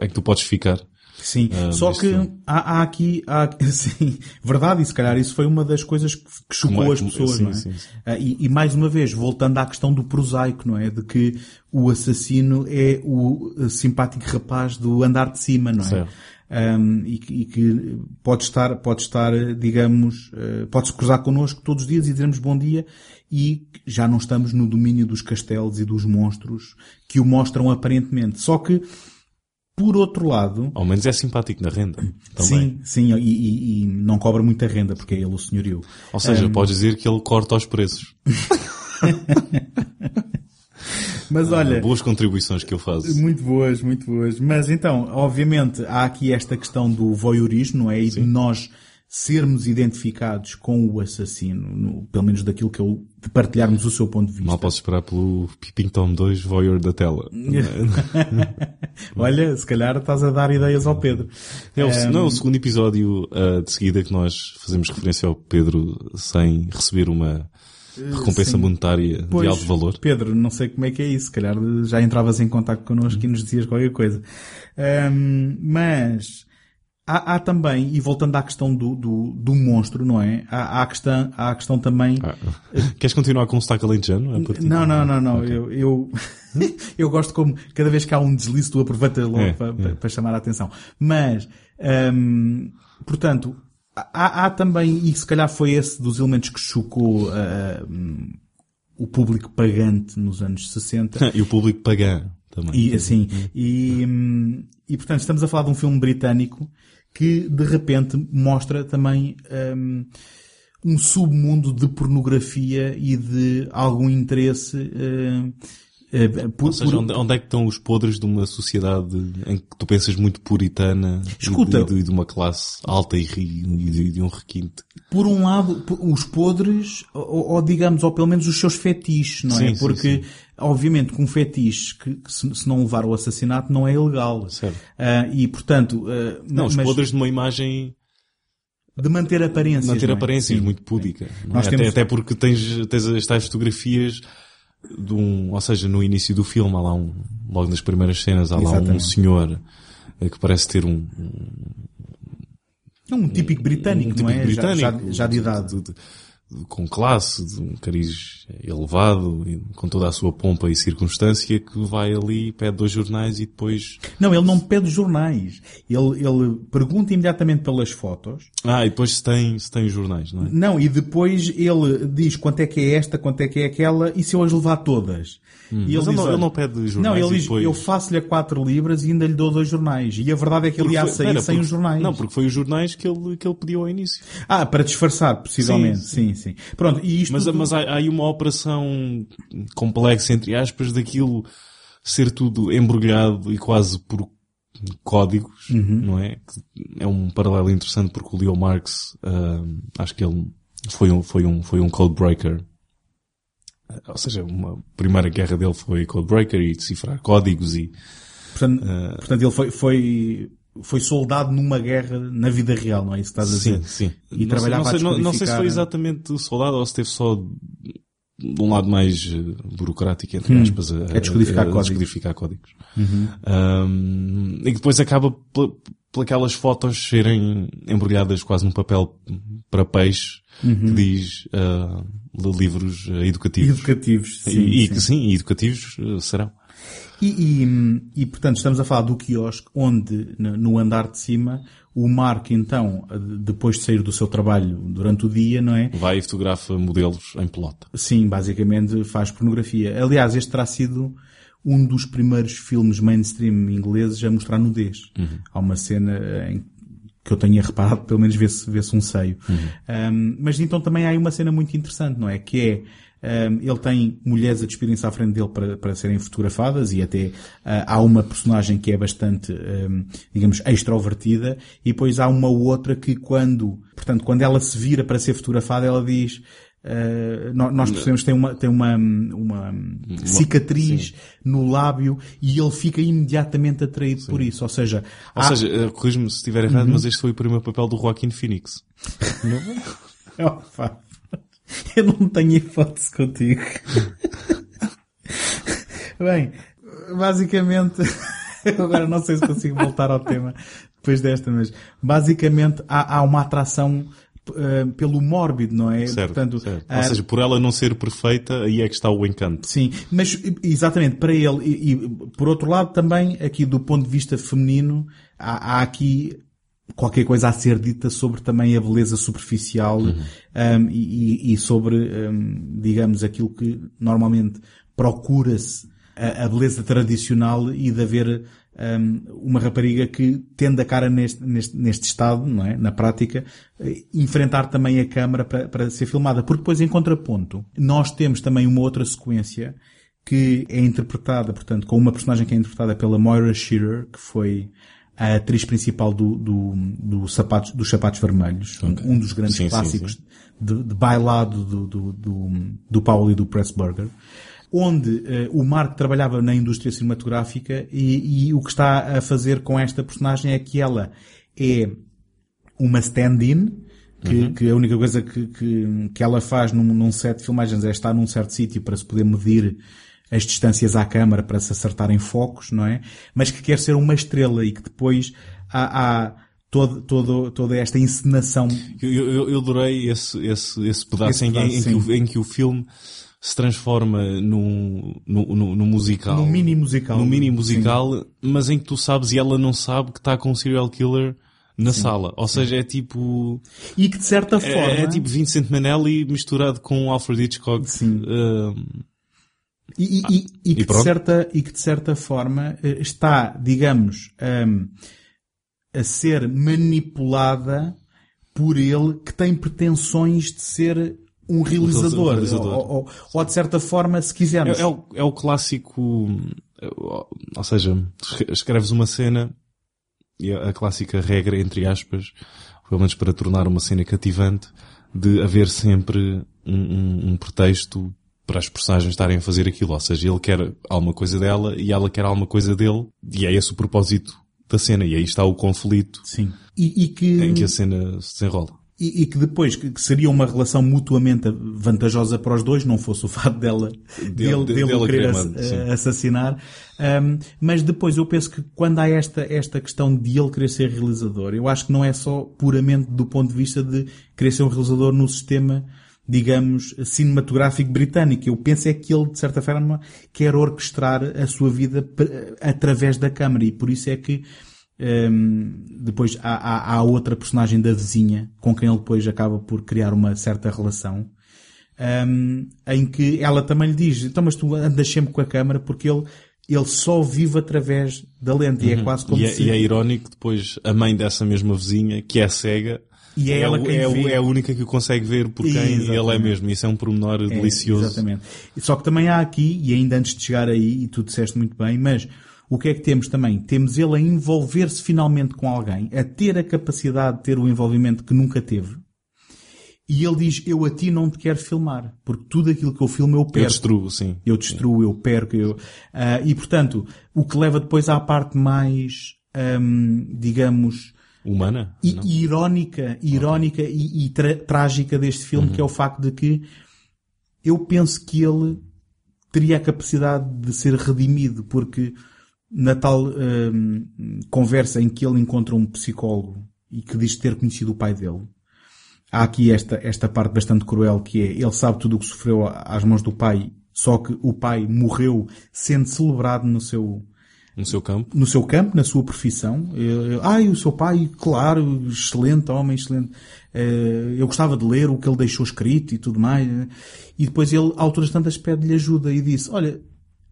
é que tu podes ficar. Sim, uh, só que há, há, aqui, há, [laughs] sim, verdade, e se calhar isso foi uma das coisas que, que chocou é, as pessoas, sim, não é? Sim, sim. Uh, e, e, mais uma vez, voltando à questão do prosaico, não é? De que o assassino é o simpático rapaz do andar de cima, não é? Um, e, e, que pode estar, pode estar, digamos, uh, pode-se cruzar connosco todos os dias e dizermos bom dia e já não estamos no domínio dos castelos e dos monstros que o mostram aparentemente. Só que por outro lado... Ao menos é simpático na renda. Também. Sim, sim, e, e, e, não cobra muita renda, porque é ele o senhorio. Ou seja, um... podes dizer que ele corta os preços. [laughs] Mas ah, olha... Boas contribuições que eu faço. Muito boas, muito boas. Mas então, obviamente, há aqui esta questão do voyeurismo, não é? E de nós sermos identificados com o assassino, no, pelo menos daquilo que eu, de partilharmos o seu ponto de vista. Mal posso esperar pelo Peeping Tom 2 voyeur da tela. [laughs] Olha, se calhar estás a dar ideias ao Pedro. É o. Não é o segundo episódio uh, de seguida que nós fazemos referência ao Pedro sem receber uma recompensa Sim. monetária pois, de alto valor. Pedro, não sei como é que é isso. Se calhar já entravas em contato connosco e nos dizias qualquer coisa. Um, mas Há, há, também, e voltando à questão do, do, do monstro, não é? Há, há, a, questão, há a questão também... Ah. [laughs] Queres continuar com o sotaque alentejano? Não, não, não, não. Okay. Eu, eu, [laughs] eu gosto como, cada vez que há um deslize, tu aproveitas logo é, para, é. para, chamar a atenção. Mas, hum, portanto, há, há também, e se calhar foi esse dos elementos que chocou uh, o público pagante nos anos 60. [laughs] e o público pagão também. E, assim, e, hum, e portanto estamos a falar de um filme britânico que de repente mostra também um, um submundo de pornografia e de algum interesse uh, uh, por, Ou seja, por... Onde, onde, é que estão os podres de uma sociedade em que tu pensas muito puritana Escuta, e, de, e de uma classe alta e, e de, de, um requinte? Por um lado, os podres, ou, ou, digamos, ou pelo menos os seus fetiches, não é? sim, é? Porque sim, sim obviamente com um fetiche que, que se, se, não levar ao assassinato não é ilegal. Certo. Uh, e portanto... Uh, não, os podres de uma imagem... De manter aparências. Manter é? aparências Sim. muito púdica. É? Até, temos... até, porque tens, tens estas fotografias de um, ou seja, no início do filme há lá um, logo nas primeiras cenas há Exatamente. lá um senhor eh, que parece ter um, um, um típico britânico, um típico não é? Britânico, já, já, já de idade. De, de, com classe, de um cariz elevado, com toda a sua pompa e circunstância, que vai ali, pede dois jornais e depois... Não, ele não pede jornais. Ele, ele pergunta imediatamente pelas fotos. Ah, e depois se tem, se tem jornais, não é? Não, e depois ele diz quanto é que é esta, quanto é que é aquela, e se eu as levar todas. Hum, e ele, diz, não, ele não pede jornais. Não, ele diz, depois... eu faço-lhe a 4 libras e ainda lhe dou dois jornais. E a verdade é que ele ia sair era, sem porque, os jornais. Não, porque foi os jornais que ele, que ele pediu ao início. Ah, para disfarçar, possivelmente. Sim, sim. sim. Pronto, e isto... Mas, tudo... mas há, há aí uma operação complexa, entre aspas, daquilo ser tudo embrulhado e quase por códigos, uhum. não é? É um paralelo interessante porque o Leo Marx, uh, acho que ele foi um, foi um, foi um code breaker ou seja, uma primeira guerra dele foi Codebreaker e decifrar códigos e... Portanto, uh, portanto ele foi, foi, foi soldado numa guerra na vida real, não é isso que estás a dizer? Sim, sim. E não trabalhava sei, não, a sei, não sei se foi descodificar- exatamente soldado ou se teve só de um lado mais eh, burocrático, entre aspas, a, a descodificar a códigos. descodificar códigos. Um, e que depois acaba por, por aquelas fotos serem embrulhadas quase num papel para peixe que diz ah, livros eh, educativos. Educativos, sim. e, sim. que sim, educativos eh, serão. E, e, e, portanto, estamos a falar do quiosque onde, no andar de cima, o Mark, então, depois de sair do seu trabalho durante o dia, não é? Vai e fotografa modelos em pelota. Sim, basicamente faz pornografia. Aliás, este terá sido um dos primeiros filmes mainstream ingleses a mostrar nudez. Há uma cena em que eu tenha reparado, pelo menos vê-se vê um seio. Um, mas então também há aí uma cena muito interessante, não é? Que é, um, ele tem mulheres a despirem-se à frente dele para, para serem fotografadas e até uh, há uma personagem que é bastante, um, digamos, extrovertida e depois há uma outra que quando, portanto, quando ela se vira para ser fotografada, ela diz, Uh, no- nós percebemos que tem uma, tem uma, uma cicatriz no lábio e ele fica imediatamente atraído por isso. Ou seja, Ou há- seja, eh, corrijo-me se estiver errado, mas este foi o primeiro papel do Joaquin Phoenix. [laughs] Oh, pá. Eu não tenho hipótese contigo. [laughs] Bem, basicamente, [laughs] agora não sei se consigo voltar ao tema depois desta, mas basicamente há, há uma atração eh, pelo mórbido, não é? Certo, Portanto, certo. ah, Ou seja, por ela não ser perfeita, aí é que está o encanto. Sim, mas exatamente para ele e, e, por outro lado também aqui do ponto de vista feminino há, há aqui qualquer coisa a ser dita sobre também a beleza superficial um, e, e- e sobre um, digamos aquilo que normalmente procura-se a, a beleza tradicional e de haver um, uma rapariga que tende a cara neste, neste, neste estado, não é? Na prática, enfrentar também a câmara para, para ser filmada. Porque depois, em contraponto, nós temos também uma outra sequência que é interpretada, portanto, com uma personagem que é interpretada pela Moira Shearer, que foi a atriz principal do, do, do sapatos, dos Sapatos Vermelhos, um- um dos grandes Sim, sim, clássicos De, de bailado do, do, do, do Paulo e do Pressburger, onde eh, o Mark trabalhava na indústria cinematográfica e, e o que está a fazer com esta personagem é que ela é uma stand-in, que, que a única coisa que, que, que ela faz num, num set de filmagens é estar num certo sítio para se poder medir as distâncias à câmara para se acertarem focos, não é? Mas que quer ser uma estrela e que depois há, há todo, todo, toda esta encenação. Eu, eu, eu adorei esse, esse, esse pedaço, Esse em, pedaço, em, que o, em que o filme se transforma num, num, num, musical. num mini musical. Num mini musical, mas em que tu sabes e ela não sabe que está com um serial killer na sala. Ou seja, é tipo, Sim. E que de certa forma... é, é tipo Vincent Manelli misturado com Alfred Hitchcock. Sim. Um, E, e- e- e que, de certa, e que de certa forma eh, está, digamos, hum, a ser manipulada por ele que tem pretensões de ser um realizador. realizador. Ou, ou- ou, de certa forma, se quisermos. É, é o, é o clássico, é ou seja, escreves uma cena e a, a clássica regra, entre aspas, pelo menos para tornar uma cena cativante, de haver sempre um, um- um pretexto para as personagens estarem a fazer aquilo. Ou seja, ele quer alguma coisa dela e ela quer alguma coisa dele e é esse o propósito da cena. E aí está o conflito Sim. E, e que, em que a cena se desenrola. E, e que depois que, seria uma relação mutuamente vantajosa para os dois, não fosse o fato dela, dele, de- dele dela o querer eh, assassinar. Um, mas depois eu penso que quando há esta, esta questão de ele querer ser realizador, eu acho que não é só puramente do ponto de vista de querer ser um realizador no sistema, digamos, cinematográfico britânico. Eu penso é que ele, de certa forma, quer orquestrar a sua vida per- através da câmara e por isso é que Hum, depois há, há, há outra personagem da vizinha com quem ele depois acaba por criar uma certa relação hum, em que ela também lhe diz então mas tu andas sempre com a câmara porque ele ele só vive através da lente e é quase como E é, se e é irónico depois a mãe dessa mesma vizinha, que é cega, E é ela o- quem é, o- é a única que o consegue ver por quem Exatamente. ele é mesmo. Isso é um pormenor É, delicioso. Exatamente. Só que também há aqui, e ainda antes de chegar aí, e tu disseste muito bem, mas o que é que temos também? Temos ele a envolver-se finalmente com alguém, a ter a capacidade de ter o envolvimento que nunca teve. E ele diz, eu a ti não te quero filmar, porque tudo aquilo que eu filmo eu Eu perco. destruo, sim. Eu destruo, eu perco, eu... Ah, e portanto, o que leva depois à parte mais, ahm, digamos, Humana? i- não? irónica, irónica e, e tra- trágica deste filme, que é o facto de que eu penso que ele teria a capacidade de ser redimido, porque na tal hum, conversa em que ele encontra um psicólogo e que diz ter conhecido o pai dele, há aqui esta, esta parte bastante cruel que é, ele sabe tudo o que sofreu às mãos do pai, só que o pai morreu sendo celebrado no seu, No seu campo? no seu campo, na sua profissão. Eh, Ai, o seu pai, claro, excelente homem, excelente. Eh, Eu gostava de ler o que ele deixou escrito e tudo mais. E depois ele, a alturas tantas, pede-lhe ajuda e disse, olha,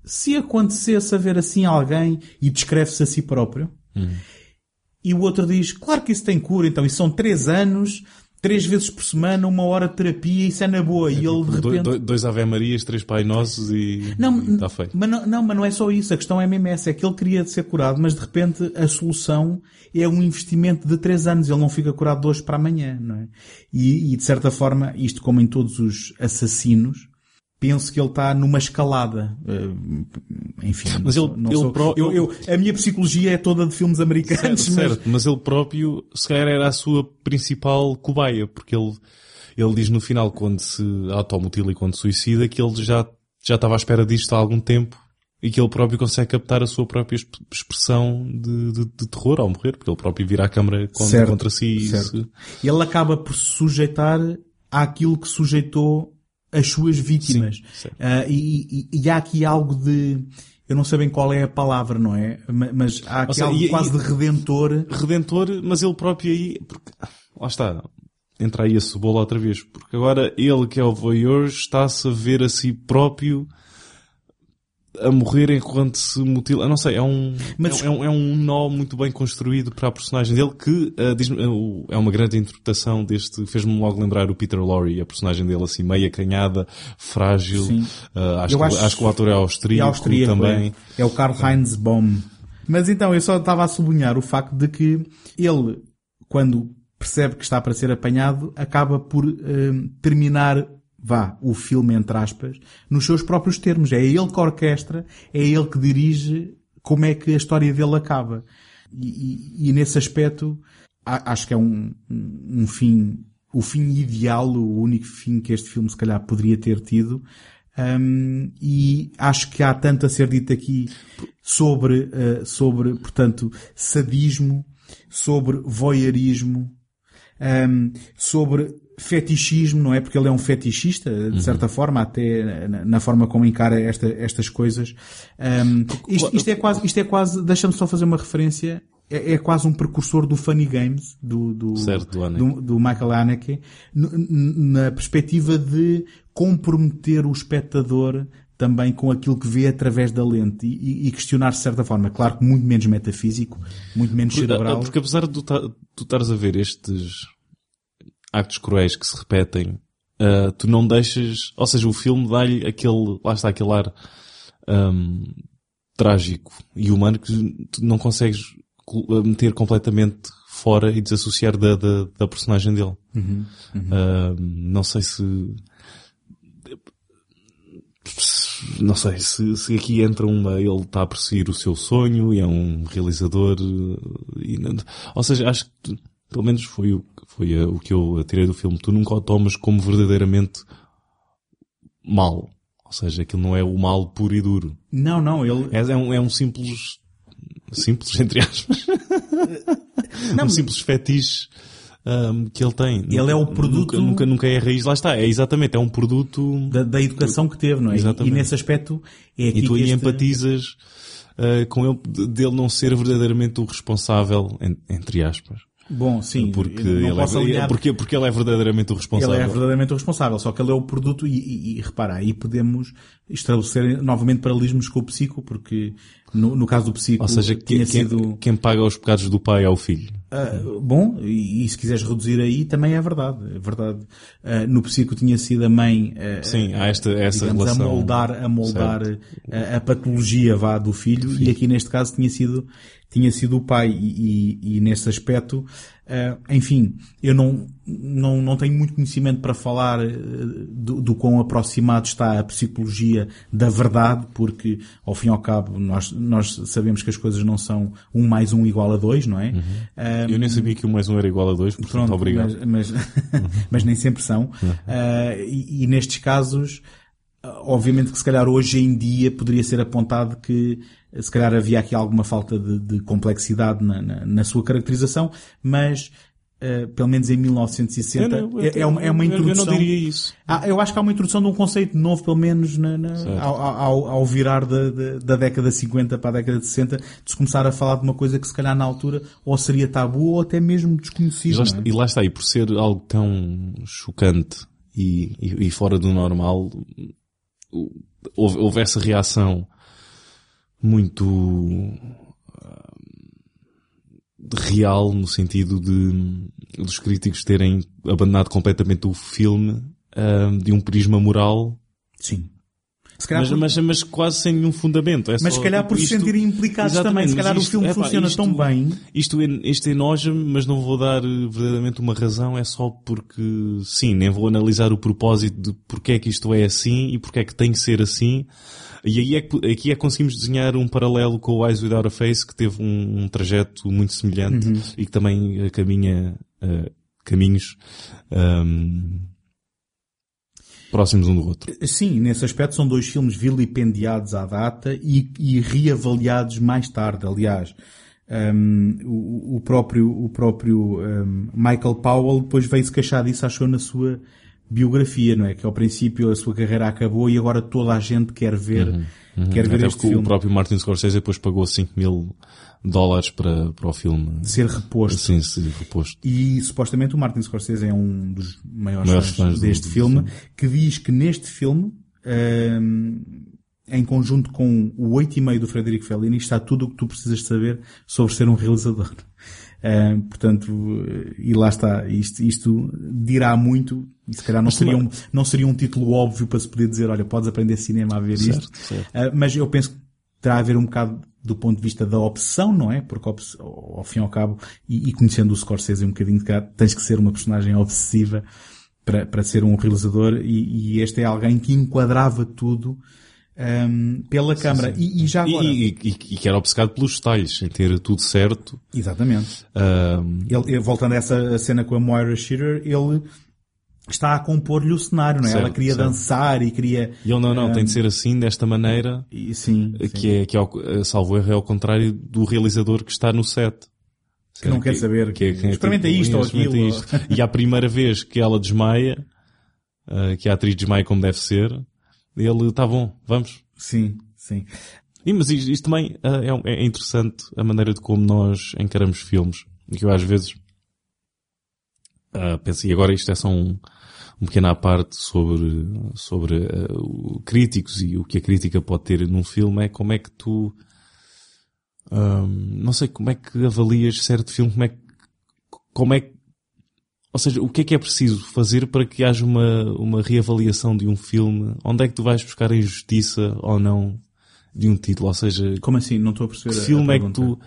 se acontecesse haver assim alguém e descreve-se a si próprio, e o outro diz, claro que isso tem cura, então, isso são três anos, três vezes por semana, uma hora de terapia, isso é na boa. E ele, de Do- repente... do- dois Ave Marias, três Pai Nossos e Não, está feito. Mas não, não, mas não é só isso. A questão é mesmo essa. É que ele queria ser curado, mas de repente a solução é um investimento de três anos. Ele não fica curado de hoje para amanhã, não é? E, e, de certa forma, isto como em todos os assassinos, penso que ele está numa escalada. Eh, enfim. Mas ele- ele sou- pró- eu, eu- a minha psicologia é toda de filmes americanos, Certo, certo, mas ele próprio, se calhar, era a sua principal cobaia, porque ele, ele diz no final, quando se automutila e quando suicida, que ele já, já estava à espera disto há algum tempo e que ele próprio consegue captar a sua própria exp- expressão de, de, de terror ao morrer, porque ele próprio vira a câmara contra, Certo, contra si e se- ele acaba por se sujeitar àquilo que sujeitou as suas vítimas. Sim. Ah, e, e- e há aqui algo de, eu não sei bem qual é a palavra, não é? Ma- Mas há aqui seja, algo e- quase de redentor. redentor, mas ele próprio aí, porque, lá está, entra aí a cebola outra vez, porque agora ele que é o voyeur está-se a ver a si próprio a morrer enquanto se mutila. Eu não sei, é um, Mas- é, um- é um nó muito bem construído para a personagem dele que ah, diz-me- é o- é uma grande interpretação deste, fez-me logo lembrar o Peter Lorre, a personagem dele assim, meio acanhada, frágil. Ah, acho, Eu que, acho- acho que o ator é austríaco, austríaco, também. É, é o Karl Heinz Baum. Mas então, eu só estava a sublinhar o facto de que ele, quando percebe que está para ser apanhado, acaba por terminar, vá, o filme, entre aspas, nos seus próprios termos. É ele que orquestra, é ele que dirige como é que a história dele acaba. E, e- e nesse aspecto, acho que é um, um um fim, o fim ideal, o único fim que este filme se calhar poderia ter tido. Um, e acho que há tanto a ser dito aqui sobre, uh, sobre, portanto, sadismo, sobre voyeurismo, um, sobre fetichismo, não é? Porque ele é um fetichista, de certa forma, até na, na forma como encara esta, estas coisas. Um, isto, isto é quase, isto é quase, deixa-me só fazer uma referência, é, é quase um precursor do Funny Games, do, do, Certo, do do, do Michael Haneke, na perspectiva de comprometer o espectador também com aquilo que vê através da lente e, e- questionar de certa forma. Claro que muito menos metafísico, muito menos Porque, cerebral. porque apesar de tu estares a ver estes actos cruéis que se repetem, ah, tu não deixas, ou seja, o filme dá-lhe aquele, lá está aquele ar ahm, trágico e humano que tu não consegues col- meter completamente fora e desassociar da, da, da personagem dele. Ahm, não sei se não sei, se, se aqui entra uma, ele está a perseguir o seu sonho e é um realizador, eh, e ou seja, acho que, pelo menos foi o, foi o que eu tirei do filme, tu nunca o tomas como verdadeiramente mal. Ou seja, aquilo não é o mal puro e duro. Não, não, ele, É, é um, é um simples, simples entre aspas, [laughs] Não, um simples fetiche ahm, que ele tem. Ele é o produto- Nunca, nunca, nunca é a raiz, lá está, é exatamente, é um produto da, da educação que teve, não é? E, Exatamente. e nesse aspecto é aqui E tu aí este- empatizas eh, com ele, de- dele não ser verdadeiramente o responsável, en- entre aspas. Bom, sim, Porque, ele é, alinhar- porque, porque ele é verdadeiramente o responsável. Ele é verdadeiramente o responsável, só que ele é o produto e, e, e repara, aí podemos estabelecer novamente paralelismos com o psico, porque no, no caso do psico Ou seja, tinha quem, sido... quem paga os pecados do pai é o filho. Ah, bom, e, e se quiseres reduzir aí, também é verdade. É verdade. Ah, no psico tinha sido a mãe ah, Sim, há esta, essa digamos, relação. a moldar, a, moldar a, a patologia vá do filho, e aqui neste caso tinha sido tinha sido o pai e, e, e nesse aspecto, uh, enfim, eu não, não, não tenho muito conhecimento para falar uh, do, do quão aproximado está a psicologia da verdade, porque ao fim e ao cabo nós, nós sabemos que as coisas não são um mais um igual a dois, não é? Uhum. Uh, eu nem sabia que um mais um era igual a dois, portanto pronto, obrigado. Mas, mas, [laughs] mas nem sempre são. Uhum. E, e nestes casos, obviamente que se calhar hoje em dia poderia ser apontado que se calhar havia aqui alguma falta de, de complexidade na, na, na, sua caracterização, mas uh, pelo menos em 1960 eu não, eu, é, uma, é uma introdução. Eu não diria isso. Ah, eu acho que há uma introdução de um conceito novo, pelo menos na, ao, ao, ao, virar da, da, da, década 50 para a década de 60, de se começar a falar de uma coisa que se calhar na altura ou seria tabu ou até mesmo desconhecido. E lá, é? e lá está, e por ser algo tão chocante e, e, e fora do normal, houve, houve essa reação muito uh, real no sentido de dos críticos terem abandonado completamente o filme uh, de um prisma moral. Sim. Mas, por... mas, mas, quase sem nenhum fundamento. É mas se calhar por se sentirem implicados também. Se calhar isto, o filme é, funciona isto, tão bem. Isto, isto enoja-me, mas não vou dar verdadeiramente uma razão. É só porque, sim, nem vou analisar o propósito de porque é que isto é assim e porque é que tem que ser assim. E aí é que, aqui é que conseguimos desenhar um paralelo com o Eyes Without a Face, que teve um, um trajeto muito semelhante uhum. e que também caminha uh, caminhos um, próximos um do outro. Sim, nesse aspecto são dois filmes vilipendiados à data e, e reavaliados mais tarde, aliás. Um, o, o, próprio, o próprio um, Michael Powell depois veio-se queixar disso, achou na sua biografia, não é? Que ao princípio a sua carreira acabou e agora toda a gente quer ver, uhum, uhum. quer ver Até este filme. O próprio Martin Scorsese depois pagou 5 mil dólares para, para o filme ser reposto. Sim, ser reposto. E supostamente o Martin Scorsese é um dos maiores, maiores fãs, deste do, filme, do que diz que neste filme, um, em conjunto com o 8,5 do Frederico Fellini, está tudo o que tu precisas saber sobre ser um realizador. Uh, portanto, e lá está, isto, isto dirá muito, e se calhar não seria, um, não seria um título óbvio para se poder dizer, olha, podes aprender cinema a ver certo, isto. Certo. Uh, mas eu penso que terá a ver um bocado do ponto de vista da opção, não é? Porque ao fim e ao cabo, e, e conhecendo o Scorsese um bocadinho de cá, tens que ser uma personagem obsessiva para, para ser um realizador e, e este é alguém que enquadrava tudo um, pela sim, câmara. Sim. E, e, já agora... E, e, e, que era obcecado pelos detalhes, em ter tudo certo. Exatamente. Um... Ele, voltando a essa cena com a Moira Shearer, ele está a compor-lhe o cenário, não é? Certo, Ela queria certo. dançar e queria... E ele, não, não, um... tem de ser assim, desta maneira. E, sim, que sim. é, que é, salvo erro, é ao contrário do realizador que está no set. Que não quer saber. Que, que, experimenta tipo, isto ou aquilo. Isto. e à primeira vez que ela desmaia, uh, que a atriz desmaia como deve ser, ele, tá bom, vamos. Sim, sim. E, mas isto, isto também uh, é, é, interessante a maneira de como nós encaramos filmes. Que eu às vezes uh, penso, e agora isto é só um, um pequeno à parte sobre, sobre uh, críticos e o que a crítica pode ter num filme é como é que tu, um, não sei, como é que avalias certo filme, como é que, como é que ou seja, o que é que é preciso fazer para que haja uma, uma reavaliação de um filme? Onde é que tu vais buscar a injustiça ou não de um título? Ou seja... Como assim? Não estou a perceber Que filme é que tu...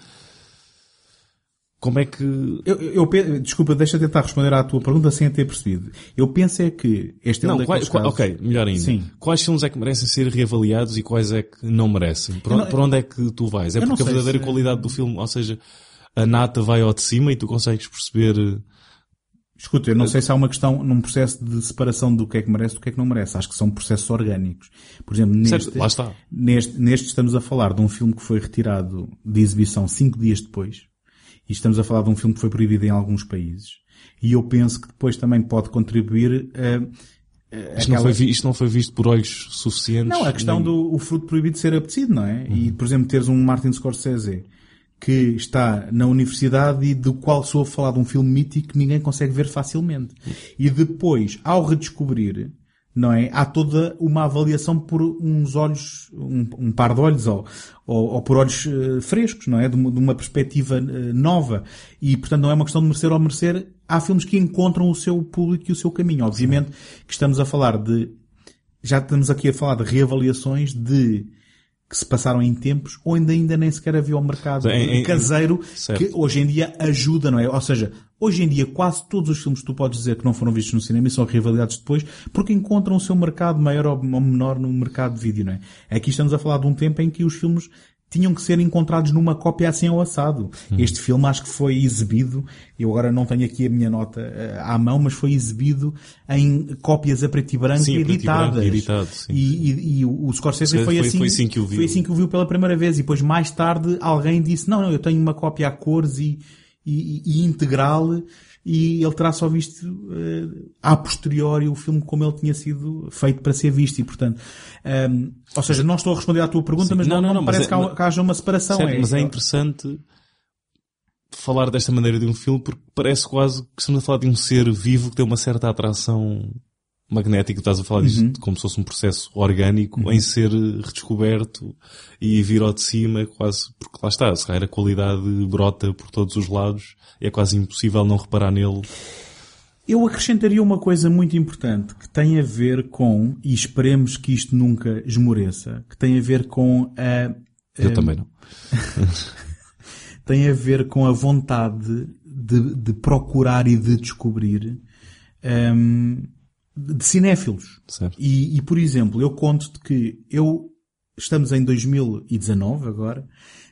Como é que... Eu, eu, desculpa, deixa tentar responder à tua pergunta sem a ter percebido. Eu penso é que este é não, um quais, casos... Ok, melhor ainda. Sim. Quais filmes é que merecem ser reavaliados e quais é que não merecem? Por, não, por onde é que tu vais? É porque a verdadeira se... qualidade do filme, ou seja, a nata vai ao de cima e tu consegues perceber Escuta, eu não sei se há uma questão num processo de separação do que é que merece do que é que não merece. Acho que são processos orgânicos. Por exemplo, neste. Neste, neste estamos a falar de um filme que foi retirado de exibição cinco dias depois. E estamos a falar de um filme que foi proibido em alguns países. E eu penso que depois também pode contribuir a, isto, não foi, isto não foi visto por olhos suficientes? Não, a questão nem... do o fruto proibido ser apetecido, não é? Uhum. E, por exemplo, teres um Martin Scorsese que está na universidade e do qual sou a falar de um filme mítico que ninguém consegue ver facilmente. E depois, ao redescobrir, não é? Há toda uma avaliação por uns olhos, um, um par de olhos, ou, ou, ou por olhos uh, frescos, não é? De uma, de uma perspectiva uh, nova. E, portanto, não é uma questão de merecer ou merecer. Há filmes que encontram o seu público e o seu caminho. Obviamente Sim. que estamos a falar de, já estamos aqui a falar de reavaliações de que se passaram em tempos onde ainda nem sequer havia o mercado Em- caseiro que hoje em dia ajuda, não é? Ou seja, hoje em dia quase todos os filmes que tu podes dizer que não foram vistos no cinema e são rivalizados depois porque encontram o seu mercado maior ou menor no mercado de vídeo, não é? Aqui estamos a falar de um tempo em que os filmes tinham que ser encontrados numa cópia assim ao assado. Hum. Este filme acho que foi exibido, eu agora não tenho aqui a minha nota eh, à mão, mas foi exibido em cópias a preto e branco Sim, branco editadas. e editado, sim, E- e- e o Scorsese Foi- foi, foi- assim, foi assim que o viu. Foi assim que o viu pela primeira vez. E depois mais tarde alguém disse, não, não, eu tenho uma cópia a cores e, e, e integral e ele terá só visto eh, a posteriori o filme como ele tinha sido feito para ser visto e portanto, ehm, ou seja, não estou a responder à tua pergunta, Sim. mas não, Não, não, não, mas parece é- que, há- que haja uma separação. Certo, mas é interessante falar desta maneira de um filme porque parece quase que estamos a falar de um ser vivo que tem uma certa atração magnética. Estás a falar disto como se fosse um processo orgânico em ser redescoberto e vir ao de cima quase, porque lá está, se calhar a qualidade brota por todos os lados é quase impossível não reparar nele. Eu acrescentaria uma coisa muito importante que tem a ver com, e esperemos que isto nunca esmoreça, que tem a ver com a, Eu também não. [laughs] tem a ver com a vontade de, de procurar e de descobrir hum, de cinéfilos. Certo. E, e, por exemplo, eu conto-te que eu estamos em 2019 agora.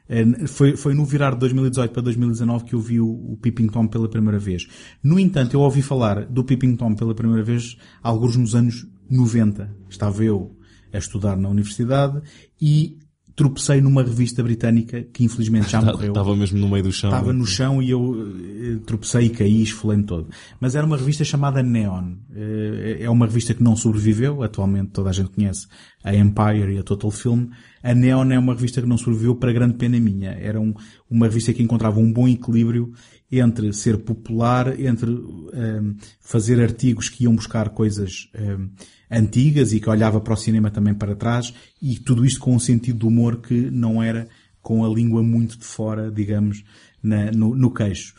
eh, Foi, foi no virar de 2018 para 2019 que eu vi o, o Peeping Tom pela primeira vez. No entanto, eu ouvi falar do Peeping Tom pela primeira vez alguns nos anos 90. Estava eu a estudar na universidade e tropecei numa revista britânica que infelizmente já [laughs] morreu. Estava mesmo no meio do chão. Estava no chão e eu eh, tropecei e caí, esfolei-me todo. Mas era uma revista chamada Neon. Eh, É uma revista que não sobreviveu. Atualmente toda a gente conhece a Empire e a Total Film. A Neon é uma revista que não sobreviveu para grande pena minha. Era um- uma revista que encontrava um bom equilíbrio entre ser popular, entre ehm, fazer artigos que iam buscar coisas ehm, antigas e que olhava para o cinema também para trás e tudo isto com um sentido de humor que não era com a língua muito de fora, digamos, na- no, no queixo.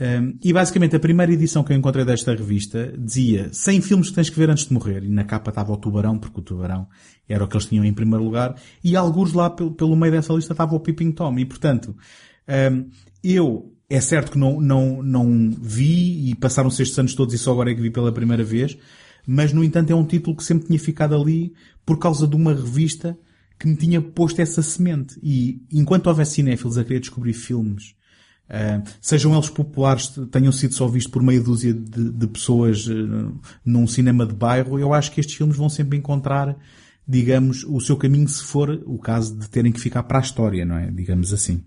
Um, e basicamente a primeira edição que eu encontrei desta revista dizia 100 filmes que tens que ver antes de morrer. E na capa estava o Tubarão, porque o Tubarão era o que eles tinham em primeiro lugar. E alguns lá pelo, pelo meio dessa lista estava o Peeping Tom. E portanto, um, eu, é certo que não, não, não vi e passaram-se estes anos todos e só agora é que vi pela primeira vez. Mas no entanto é um título que sempre tinha ficado ali por causa de uma revista que me tinha posto essa semente. E enquanto houvesse cinéfilos a querer descobrir filmes Uh, sejam eles populares, tenham sido só vistos por meia dúzia de, de pessoas uh, num cinema de bairro, eu acho que estes filmes vão sempre encontrar, digamos, o seu caminho se for o caso de terem que ficar para a história, não é? Digamos assim.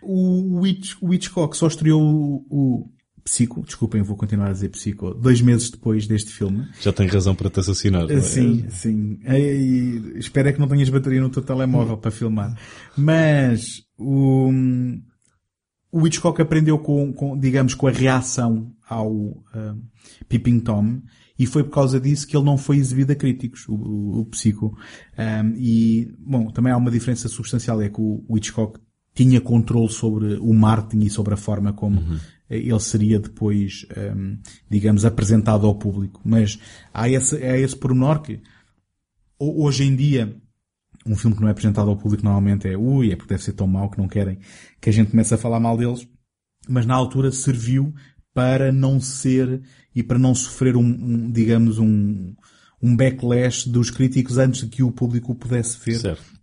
O, Hitch, o Hitchcock só estreou o, o Psico, desculpem, vou continuar a dizer Psico, dois meses depois deste filme. Já tem razão para te assassinar. é? Sim, sim. E, e, espero é que não tenhas bateria no teu telemóvel para filmar. Mas o, o Hitchcock aprendeu com, com, digamos, com a reação ao uh, Peeping Tom e foi por causa disso que ele não foi exibido a críticos, o, o, o Psico. Um, e, bom, também há uma diferença substancial, é que o, o Hitchcock tinha controle sobre o marketing e sobre a forma como Uhum. ele seria depois, um, digamos, apresentado ao público. Mas há esse, há esse pormenor que ho- hoje em dia um filme que não é apresentado ao público normalmente é ui, é porque deve ser tão mau que não querem que a gente comece a falar mal deles. Mas na altura serviu para não ser e para não sofrer um, um, digamos, um, um backlash dos críticos antes de que o público o pudesse ver Certo.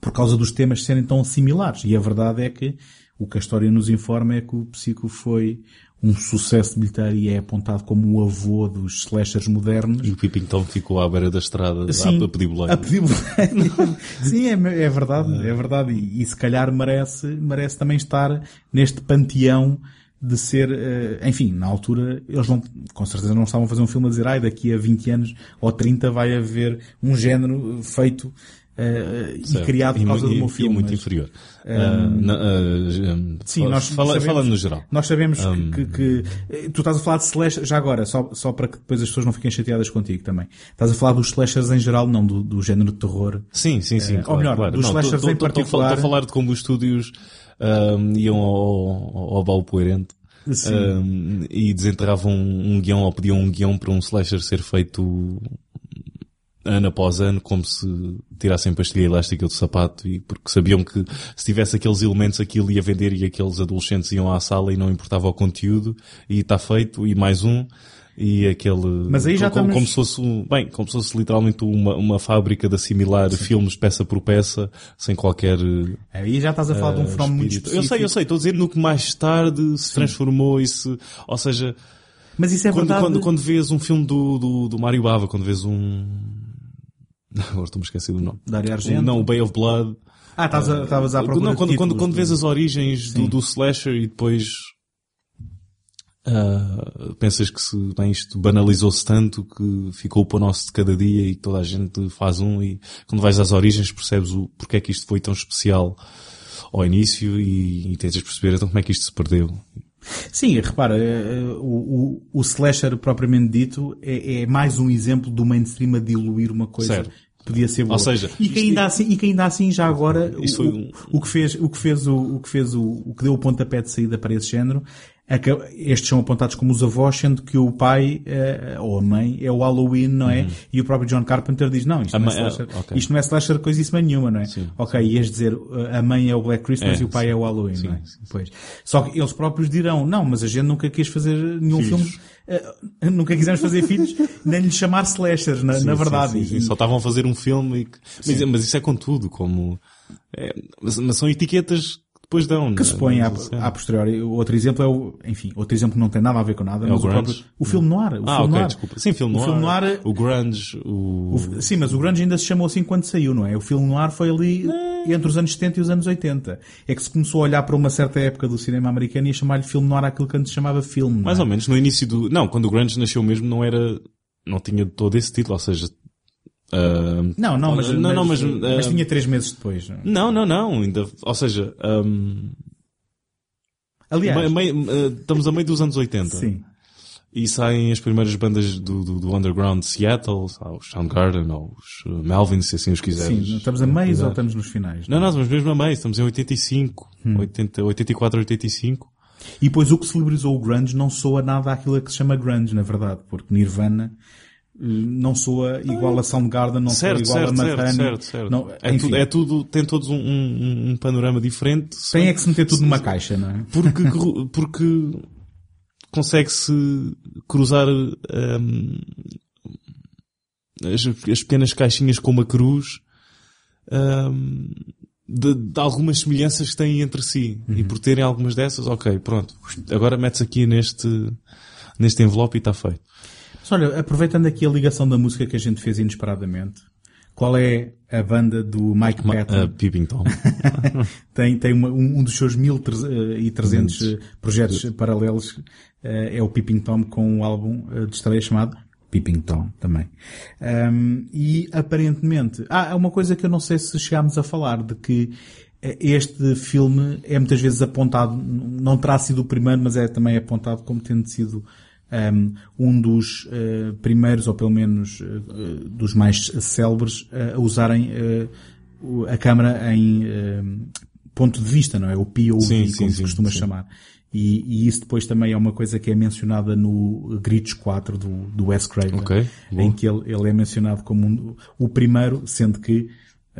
Por causa dos temas serem tão similares. E a verdade é que o que a história nos informa é que o Psico foi um sucesso de bilheteira e é apontado como o avô dos slashers modernos. E o Peeping Tom ficou à beira da estrada Sim, a pedir boleia. a pedir boleia. [laughs] Sim, é, é verdade, é verdade. E, e se calhar merece, merece também estar neste panteão de ser, eh, enfim, na altura, eles não, com certeza não estavam a fazer um filme a dizer, ai, daqui a 20 anos ou 30 vai haver um género feito eh, e criado por E causa mu- do meu e- filme. E muito mas- inferior. Ah, na- ah, Sim, nós fala, sabemos- falando no geral. Nós sabemos que- Um, que, que- eh, tu estás a falar de slashers, já agora, só, só para que depois as pessoas não fiquem chateadas contigo também. Estás a falar dos slashers em geral, não do, do género de terror. Sim, sim, sim. Eh, ou claro, melhor, claro. dos Não, slashers tô- tô- em particular. Estou a falar de como os estúdios iam ao, ao baú poerente ahm, e desenterravam um guião ou pediam um guião para um slasher ser feito ano após ano, como se tirassem pastilha elástica do sapato, e porque sabiam que se tivesse aqueles elementos aquilo ia vender e aqueles adolescentes iam à sala e não importava o conteúdo, e está feito, e mais um, e aquele... Mas aí já como, estamos- como se fosse, um- bem, como se fosse literalmente uma, uma fábrica de assimilar filmes peça por peça, sem qualquer... Aí já estás a falar de um eh, fenómeno muito específico. Eu sei, eu sei, estou a dizer no que mais tarde se transformou e se, ou seja, Mas isso é quando, verdade. quando, quando vês um filme do, do, do Mário Bava, quando vês um... [laughs] Agora estou-me a esquecer do nome. Dario Argento. Não, o Bay of Blood. Ah, estavas a- estavas à procura Não, quando, quando, quando vês as origens do, do slasher e depois ah, pensas que se, bem, isto banalizou-se tanto que ficou para o nosso de cada dia e toda a gente faz um e quando vais às origens percebes o porque é que isto foi tão especial ao início e, e tentas perceber então como é que isto se perdeu. Sim, repara, eh, o, o, o slasher propriamente dito é, é mais um exemplo do mainstream a diluir uma coisa Certo. que podia ser boa. Ou seja, e que ainda assim, e que ainda assim já agora o, foi um- o que fez, o que fez o, o que fez o, o que deu o pontapé de saída para esse género estes são apontados como os avós, sendo que o pai eh, ou a mãe é o Halloween, não é? E o próprio John Carpenter diz, não, isto, Uhum. Não é, slasher, ah, ok. isto não é slasher coisíssima nenhuma, não é? Ok, ias dizer, eh, a mãe é o Black Christmas É, e o pai sim. é o Halloween, não é? Sim, sim, Pois. Só que eles próprios dirão, não, mas a gente nunca quis fazer nenhum Filhos. filme, eh, nunca quisemos fazer filhos, nem lhe chamar slashers, na, Sim, na sim, verdade. sim, sim. E- Só estavam a fazer um filme e mas, mas isso é com tudo, como... é, mas, são etiquetas que depois dão. que se põe à, à posteriori. Outro exemplo é o, enfim, outro exemplo que não tem nada a ver com nada, É mas o o, próprio, o filme noir. O Ah, filme ok, noir. desculpa. Sim, filme O noir. filme noir- O grunge, o... O- sim, mas o grunge ainda se chamou assim quando saiu, não é? O filme noir foi ali entre os anos 70 e os anos 80. É que se começou a olhar para uma certa época do cinema americano e a chamar-lhe filme noir aquilo que antes chamava filme. não Mais é? ou menos, no início do... Não, quando o grunge nasceu mesmo não era... Não tinha todo esse título, ou seja... ah, Não, não, mas, não, não, mas, mas ah, tinha três meses depois. não é? Não, não, ainda... Ou seja... ahm, Aliás, meio- meio- ah, estamos a meio dos anos 80. sim. E saem as primeiras bandas do, do, do underground de Seattle, os Soundgarden, ou os uh, Melvins, se assim os quiseres. Sim, estamos a meios cuidar. ou estamos nos finais? Não, não, estamos mesmo a meio, estamos em 85, Hum. 80, 84, 85. E depois o que celebrizou o grunge não soa nada àquilo que se chama grunge, na verdade, porque Nirvana não soa igual a Soundgarden, não Certo, soa igual certo, a Madhoney. certo, certo. Não, é, tudo, é tudo, tem todos um, um, um panorama diferente. tem é que se meter tudo numa caixa, não é? Porque, porque consegue-se cruzar hum, as, as pequenas caixinhas com uma cruz hum, de, de algumas semelhanças que têm entre si. E por terem algumas dessas, ok, pronto. Agora metes aqui neste, neste envelope e está feito. Mas olha, aproveitando aqui a ligação da música que a gente fez inesperadamente, qual é a banda do Mike Patton? Uh, Peeping Tom. [laughs] tem, tem uma- um, um dos seus 1300 eh, projetos paralelos, eh, é o Peeping Tom com um álbum eh, de estreia chamado Peeping Tom também. Ahm, e aparentemente, ah, há uma coisa que eu não sei se chegámos a falar, de que eh, este filme é muitas vezes apontado, não terá sido o primeiro, mas é também apontado como tendo sido um, dos eh, primeiros, ou pelo menos eh, dos mais célebres, eh, a usarem a câmara em ponto de vista, não é? O POV, Sim, sim, como se sim, costuma sim. chamar. E, e isso depois também é uma coisa que é mencionada no Gritos 4 do, do Wes Craven, Ok, boa. em que ele, ele é mencionado como um- o primeiro, sendo que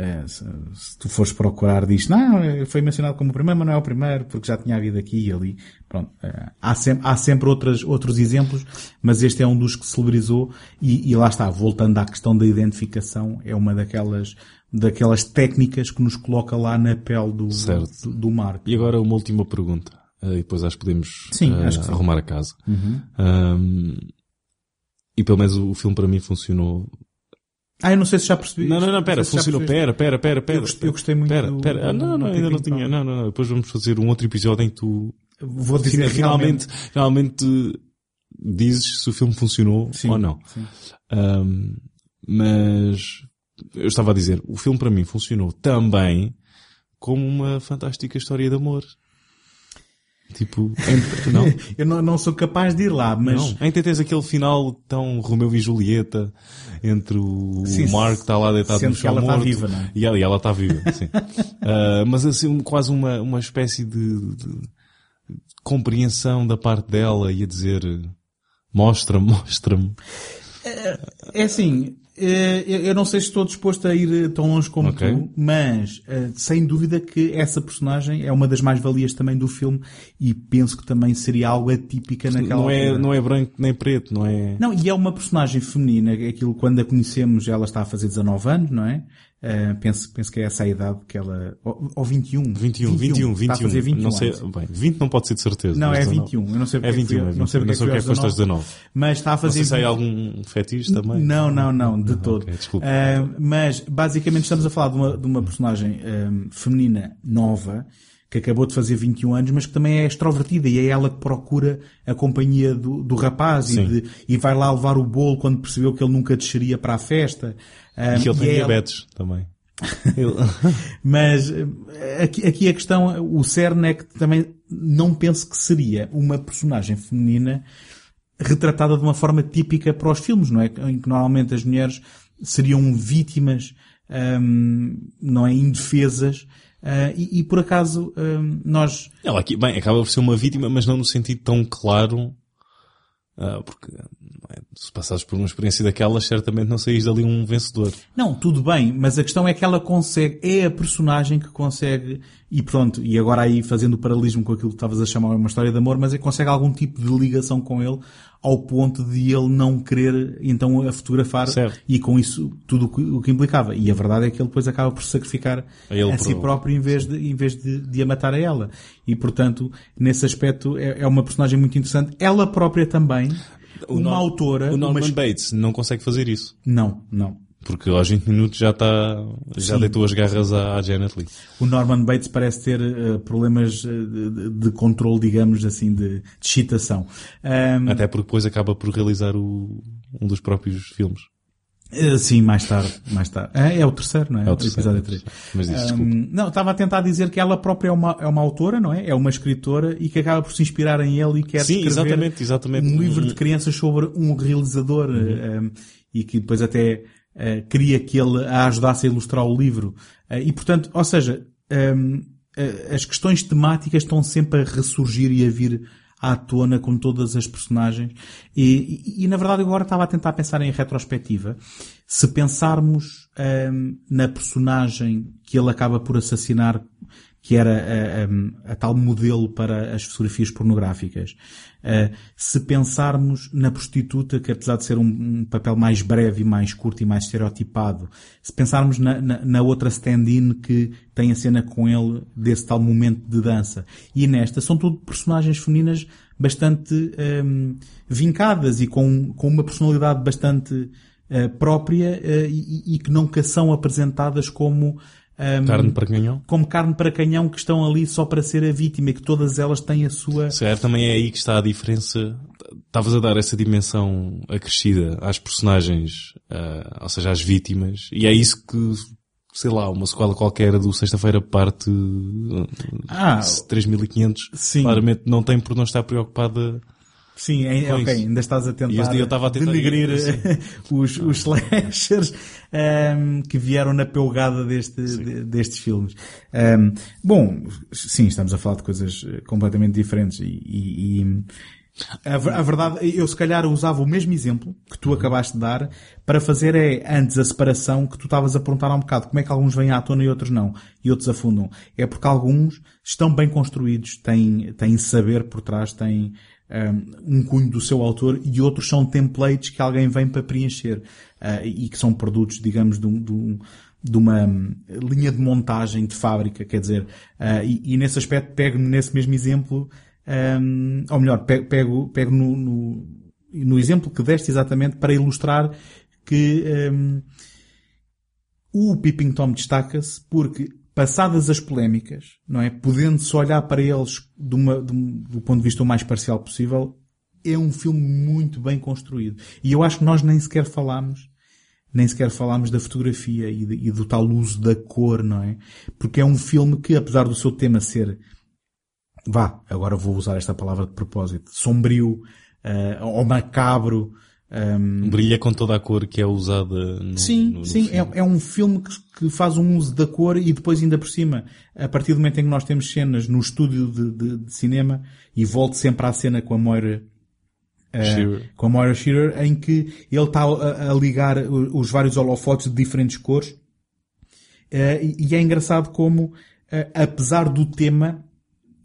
eh, se, se tu fores procurar diz, não, eh, foi mencionado como o primeiro, mas não é o primeiro, porque já tinha havido aqui e ali. Pronto, eh, há sempre, há sempre outras, outros exemplos, mas este é um dos que celebrizou e, e lá está, voltando à questão da identificação, é uma daquelas, daquelas técnicas que nos coloca lá na pele do, Certo. do, do Marco. E agora uma última pergunta. Uh, e depois acho que podemos Sim, uh, acho que sim. Uhum. arrumar a casa. Um, e pelo menos o filme para mim funcionou. Ah, eu não sei se já percebi. Não, não, não, pera, se funcionou. Pera, pera, pera, pera. Eu gostei- eu gostei muito Pera, do- pera. Ah, não, não, ainda não tinha. Não, não, não. Depois vamos fazer um outro episódio em que tu Vou dizer realmente, realmente dizes se o filme funcionou Sim, ou não. sim. Um, mas eu estava a dizer, o filme para mim funcionou também como uma fantástica história de amor. Tipo, entre, não? [laughs] Eu não, não sou capaz de ir lá, mas Não. Ainda tens aquele final tão Romeu e Julieta entre o Sim, Mark que está lá deitado no que chão ela morto, viva, não é? E ela, e ela está viva, [laughs] sim. Ah, mas assim, quase uma, uma espécie de, de compreensão da parte dela e a dizer mostra-me, mostra-me. é assim, Eh, Eu eu não sei se estou disposto a ir eh, tão longe como Ok. tu, mas eh, sem dúvida que essa personagem é uma das mais-valias também do filme e penso que também seria algo atípica naquela Não é, altura. não é branco nem preto, não é... Não, e é uma personagem feminina, aquilo quando a conhecemos ela está a fazer 19 anos, não é? Eh, penso, penso que é essa a idade que ela... Ou, ou 21. 21, 21, 21. Está a fazer 21 não sei, anos. bem, 20 não pode ser de certeza. Não, é 19. 21. Eu não sei É porque 21, fui- é 21. não sei porque não sei o que é que foste aos 19. Mas está a Não fazer sei se há 20. algum fetiche também. Não, não, não, de todo. ok, desculpa. Ah, mas, basicamente, estamos a falar de uma, de uma personagem ah, feminina nova, que acabou de fazer 21 anos, mas que também é extrovertida e é ela que procura a companhia do, do rapaz e, de- e vai lá levar o bolo quando percebeu que ele nunca desceria para a festa. Ah, E que ele tem é ela- diabetes também. Ele- [laughs] mas eh, aqui, aqui a questão, o cerne é que também não penso que seria uma personagem feminina retratada de uma forma típica para os filmes, não é? Em que normalmente as mulheres seriam vítimas, hum, não é? Indefesas. Ah, e, e por acaso hum, nós Ela aqui, bem, acaba por ser uma vítima, mas não no sentido tão claro, ah, porque se passares por uma experiência daquelas, certamente não saís dali um vencedor. Não, tudo bem, mas a questão é que ela consegue, é a personagem que consegue, e pronto, e agora aí fazendo o paralelismo com aquilo que estavas a chamar uma história de amor, mas é que consegue algum tipo de ligação com ele ao ponto de ele não querer então a fotografar Certo. e com isso tudo o que, o que implicava. E a verdade é que ele depois acaba por sacrificar A a si próprio em vez de, em vez de, de a matar a ela. E portanto, nesse aspecto é, é uma personagem muito interessante. Ela própria também, uma Nor- autora, O Norman uma... Bates não consegue fazer isso. não, não. Porque aos 20 minutos já está, já Sim. deitou as garras à, à Janet Leigh. O Norman Bates parece ter eh, problemas eh, de, de, controle, digamos assim, de, de excitação. Ahm, Até porque depois acaba por realizar o, um dos próprios filmes. Eh, sim, mais tarde, mais tarde. É, é o terceiro, não é? É o terceiro, episódio é o 3. terceiro. Mas diz, desculpa. não, estava a tentar dizer que ela própria é uma, é uma autora, não é? É uma escritora e que acaba por se inspirar em ele e quer Sim, escrever exatamente, exatamente. um livro de crianças sobre um realizador eh, um, e que depois até eh, queria que ele a ajudasse a ilustrar o livro. Eh, e portanto, ou seja, um, eh, as questões temáticas estão sempre a ressurgir e a vir à tona com todas as personagens. E, e- e, na verdade agora estava a tentar pensar em retrospectiva. Se pensarmos um, na personagem que ele acaba por assassinar, que era a, a- a tal modelo para as fotografias pornográficas. Uh, se pensarmos na prostituta, que apesar de ser um, um papel mais breve e mais curto e mais estereotipado, se pensarmos na, na- na outra stand-in que tem a cena com ele desse tal momento de dança, e nesta são tudo personagens femininas bastante um, vincadas e com, com uma personalidade bastante uh, própria uh, e, e que nunca são apresentadas como um, Carne para canhão. como carne para canhão que estão ali só para ser a vítima e que todas elas têm a sua... Se calhar também é aí que está a diferença. Estavas a dar essa dimensão acrescida às personagens, ah, ou seja, às vítimas, e é isso que, sei lá, uma sequela qualquer do Sexta-feira parte Ah, 3500, sim. claramente não tem por não estar preocupada. Sim, é, ok, ainda estás a tentar E eu- estava a tentar- denegrir [laughs] os, os slashers ehm, que vieram na pelgada deste, de- destes filmes. Ehm, bom, sim, estamos a falar de coisas eh, completamente diferentes e, e- e a, a verdade, eu se calhar usava o mesmo exemplo que tu acabaste de dar para fazer é antes a separação que tu estavas a perguntar há um bocado. Como é que alguns vêm à tona e outros não? E outros afundam. É porque alguns estão bem construídos, têm, têm saber por trás, têm um, um cunho do seu autor e outros são templates que alguém vem para preencher ah, e que são produtos, digamos, de, um- de um- de uma linha de montagem de fábrica, quer dizer, ah, e, e nesse aspecto pego-me nesse mesmo exemplo, hum, ou melhor, pego, pego, pego no, no, no exemplo que deste exatamente para ilustrar que hum, o Peeping Tom destaca-se porque, passadas as polémicas, não é? Podendo-se olhar para eles de uma- de um- do ponto de vista o mais parcial possível, é um filme muito bem construído. E eu acho que nós nem sequer falámos, nem sequer falámos da fotografia e, de- e do tal uso da cor, não é? Porque é um filme que, apesar do seu tema ser, vá, agora vou usar esta palavra de propósito, sombrio, eh, ou macabro, ehm, Brilha com toda a cor que é usada no, Sim, no- no sim, é, é um filme que, que faz um uso da cor e depois ainda por cima, a partir do momento em que nós temos cenas no estúdio de, de- de cinema e volto sempre à cena com a Moira Shearer. com a Moira Shearer, em que ele está a, a ligar os vários holofotes de diferentes cores. Eh, e e é engraçado como, eh, apesar do tema,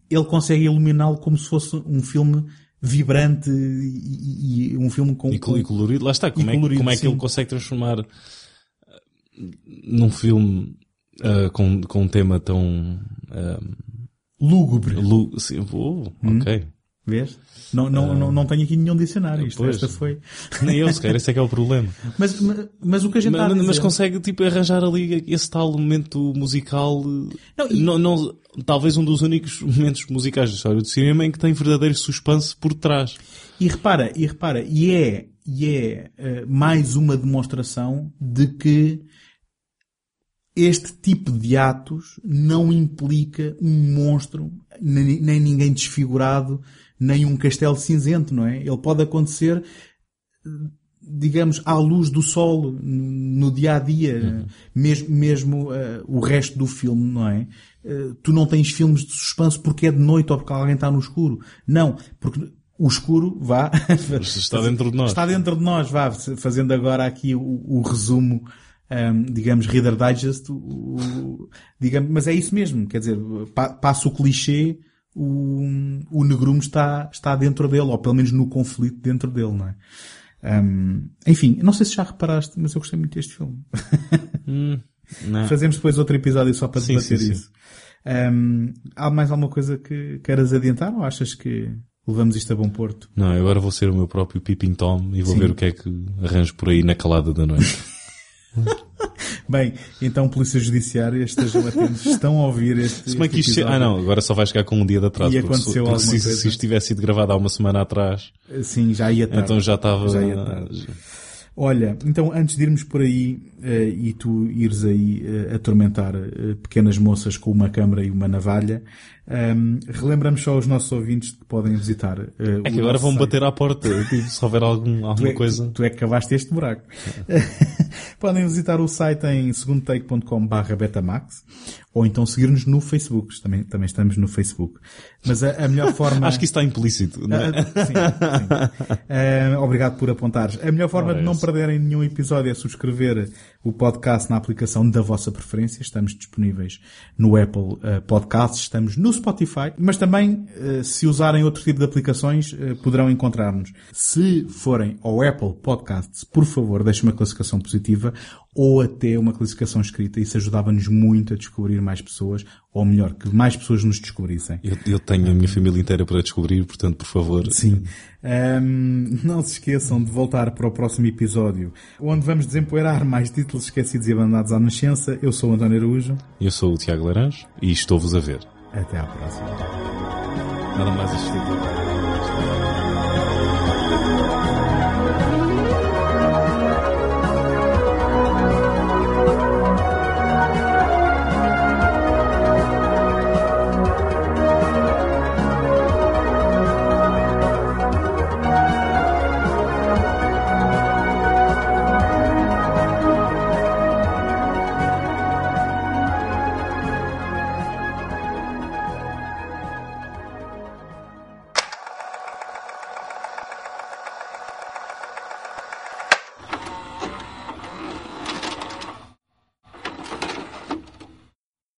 ele consegue iluminá-lo como se fosse um filme vibrante e, e- um filme com, E, col- e colorido, lá está. Como, é, que- colorido, como é que sim. ele consegue transformar uh, num filme uh, com, com um tema tão uh, lúgubre. lu- sim, oh, Hum? ok. Vês? Não, não, não, não tenho aqui nenhum dicionário. Isto, Pois. esta foi. Nem eu, se calhar, esse é que é o problema. [laughs] Mas, mas, mas o que a gente Mas, dizer... mas consegue tipo arranjar ali esse tal momento musical. uh, Não, e- não, não- talvez um dos únicos momentos musicais da história do cinema em que tem verdadeiro suspense por trás. E repara, e repara, e é, e é eh, mais uma demonstração de que este tipo de atos não implica um monstro, nem, nem ninguém desfigurado, nem um castelo cinzento, não é? Ele pode acontecer, digamos, à luz do sol, no dia a dia, mesmo, mesmo eh, o resto do filme, não é? Eh, tu não tens filmes de suspense porque é de noite ou porque alguém está no escuro. Não, porque o escuro, vá, Está dentro de nós. Está dentro de nós, vá, fazendo agora aqui o, o resumo, ahm, digamos, Reader Digest, o, o- digamos, mas é isso mesmo, quer dizer, pa, passa o clichê, o, o negrume está, está dentro dele, ou pelo menos no conflito dentro dele, não é? Ahm, enfim, não sei se já reparaste, mas eu gostei muito deste filme. Hum, não. Fazemos depois outro episódio só para Sim, debater sim, sim. isso. Ahm, há mais alguma coisa que queiras adiantar ou achas que levamos isto a bom porto? Não, eu agora vou ser o meu próprio Peeping Tom e vou Sim. ver o que é que arranjo por aí na calada da noite. [laughs] Bem, então Polícia Judiciária, estejam atentos, estão a ouvir este, Se bem que isto... Ah não, agora só vai chegar com um dia de atraso. E porque se- aconteceu porque alguma se, coisa. se isto tivesse sido gravado há uma semana atrás, Sim, já ia tarde. então já estava... Já ia tarde. Olha, então antes de irmos por aí eh, e tu ires aí eh, atormentar eh, pequenas moças com uma câmara e uma navalha, ehm, relembramos só aos nossos ouvintes que podem visitar. eh, É que agora vão site. bater à porta, se houver algum, [laughs] Tu alguma é, coisa. tu é que cavaste este buraco. [laughs] Podem visitar o site em segundotake.com barra betamax ou então seguir-nos no Facebook. Também, também estamos no Facebook. Mas a, a melhor [laughs] forma... Acho que isso está implícito, não é? Ah, sim, sim. Ah, obrigado por apontares. A melhor forma de não perderem nenhum episódio é subscrever o podcast na aplicação da vossa preferência. Estamos disponíveis no Apple ah, Podcasts, estamos no Spotify, mas também, ah, se usarem outro tipo de aplicações, ah, poderão encontrar-nos. Se forem ao Apple Podcasts, por favor, deixem uma classificação positiva ou até uma classificação escrita. Isso ajudava-nos muito a descobrir mais pessoas, ou melhor, que mais pessoas nos descobrissem. Eu, eu tenho a minha família inteira para descobrir, portanto, por favor. Sim. Ahm, não se esqueçam de voltar para o próximo episódio, onde vamos desempoeirar mais títulos esquecidos e abandonados à nascença. Eu sou o António Araújo. Eu sou o Tiago Laranjo e estou-vos a ver. Até à próxima. Nada mais assistir.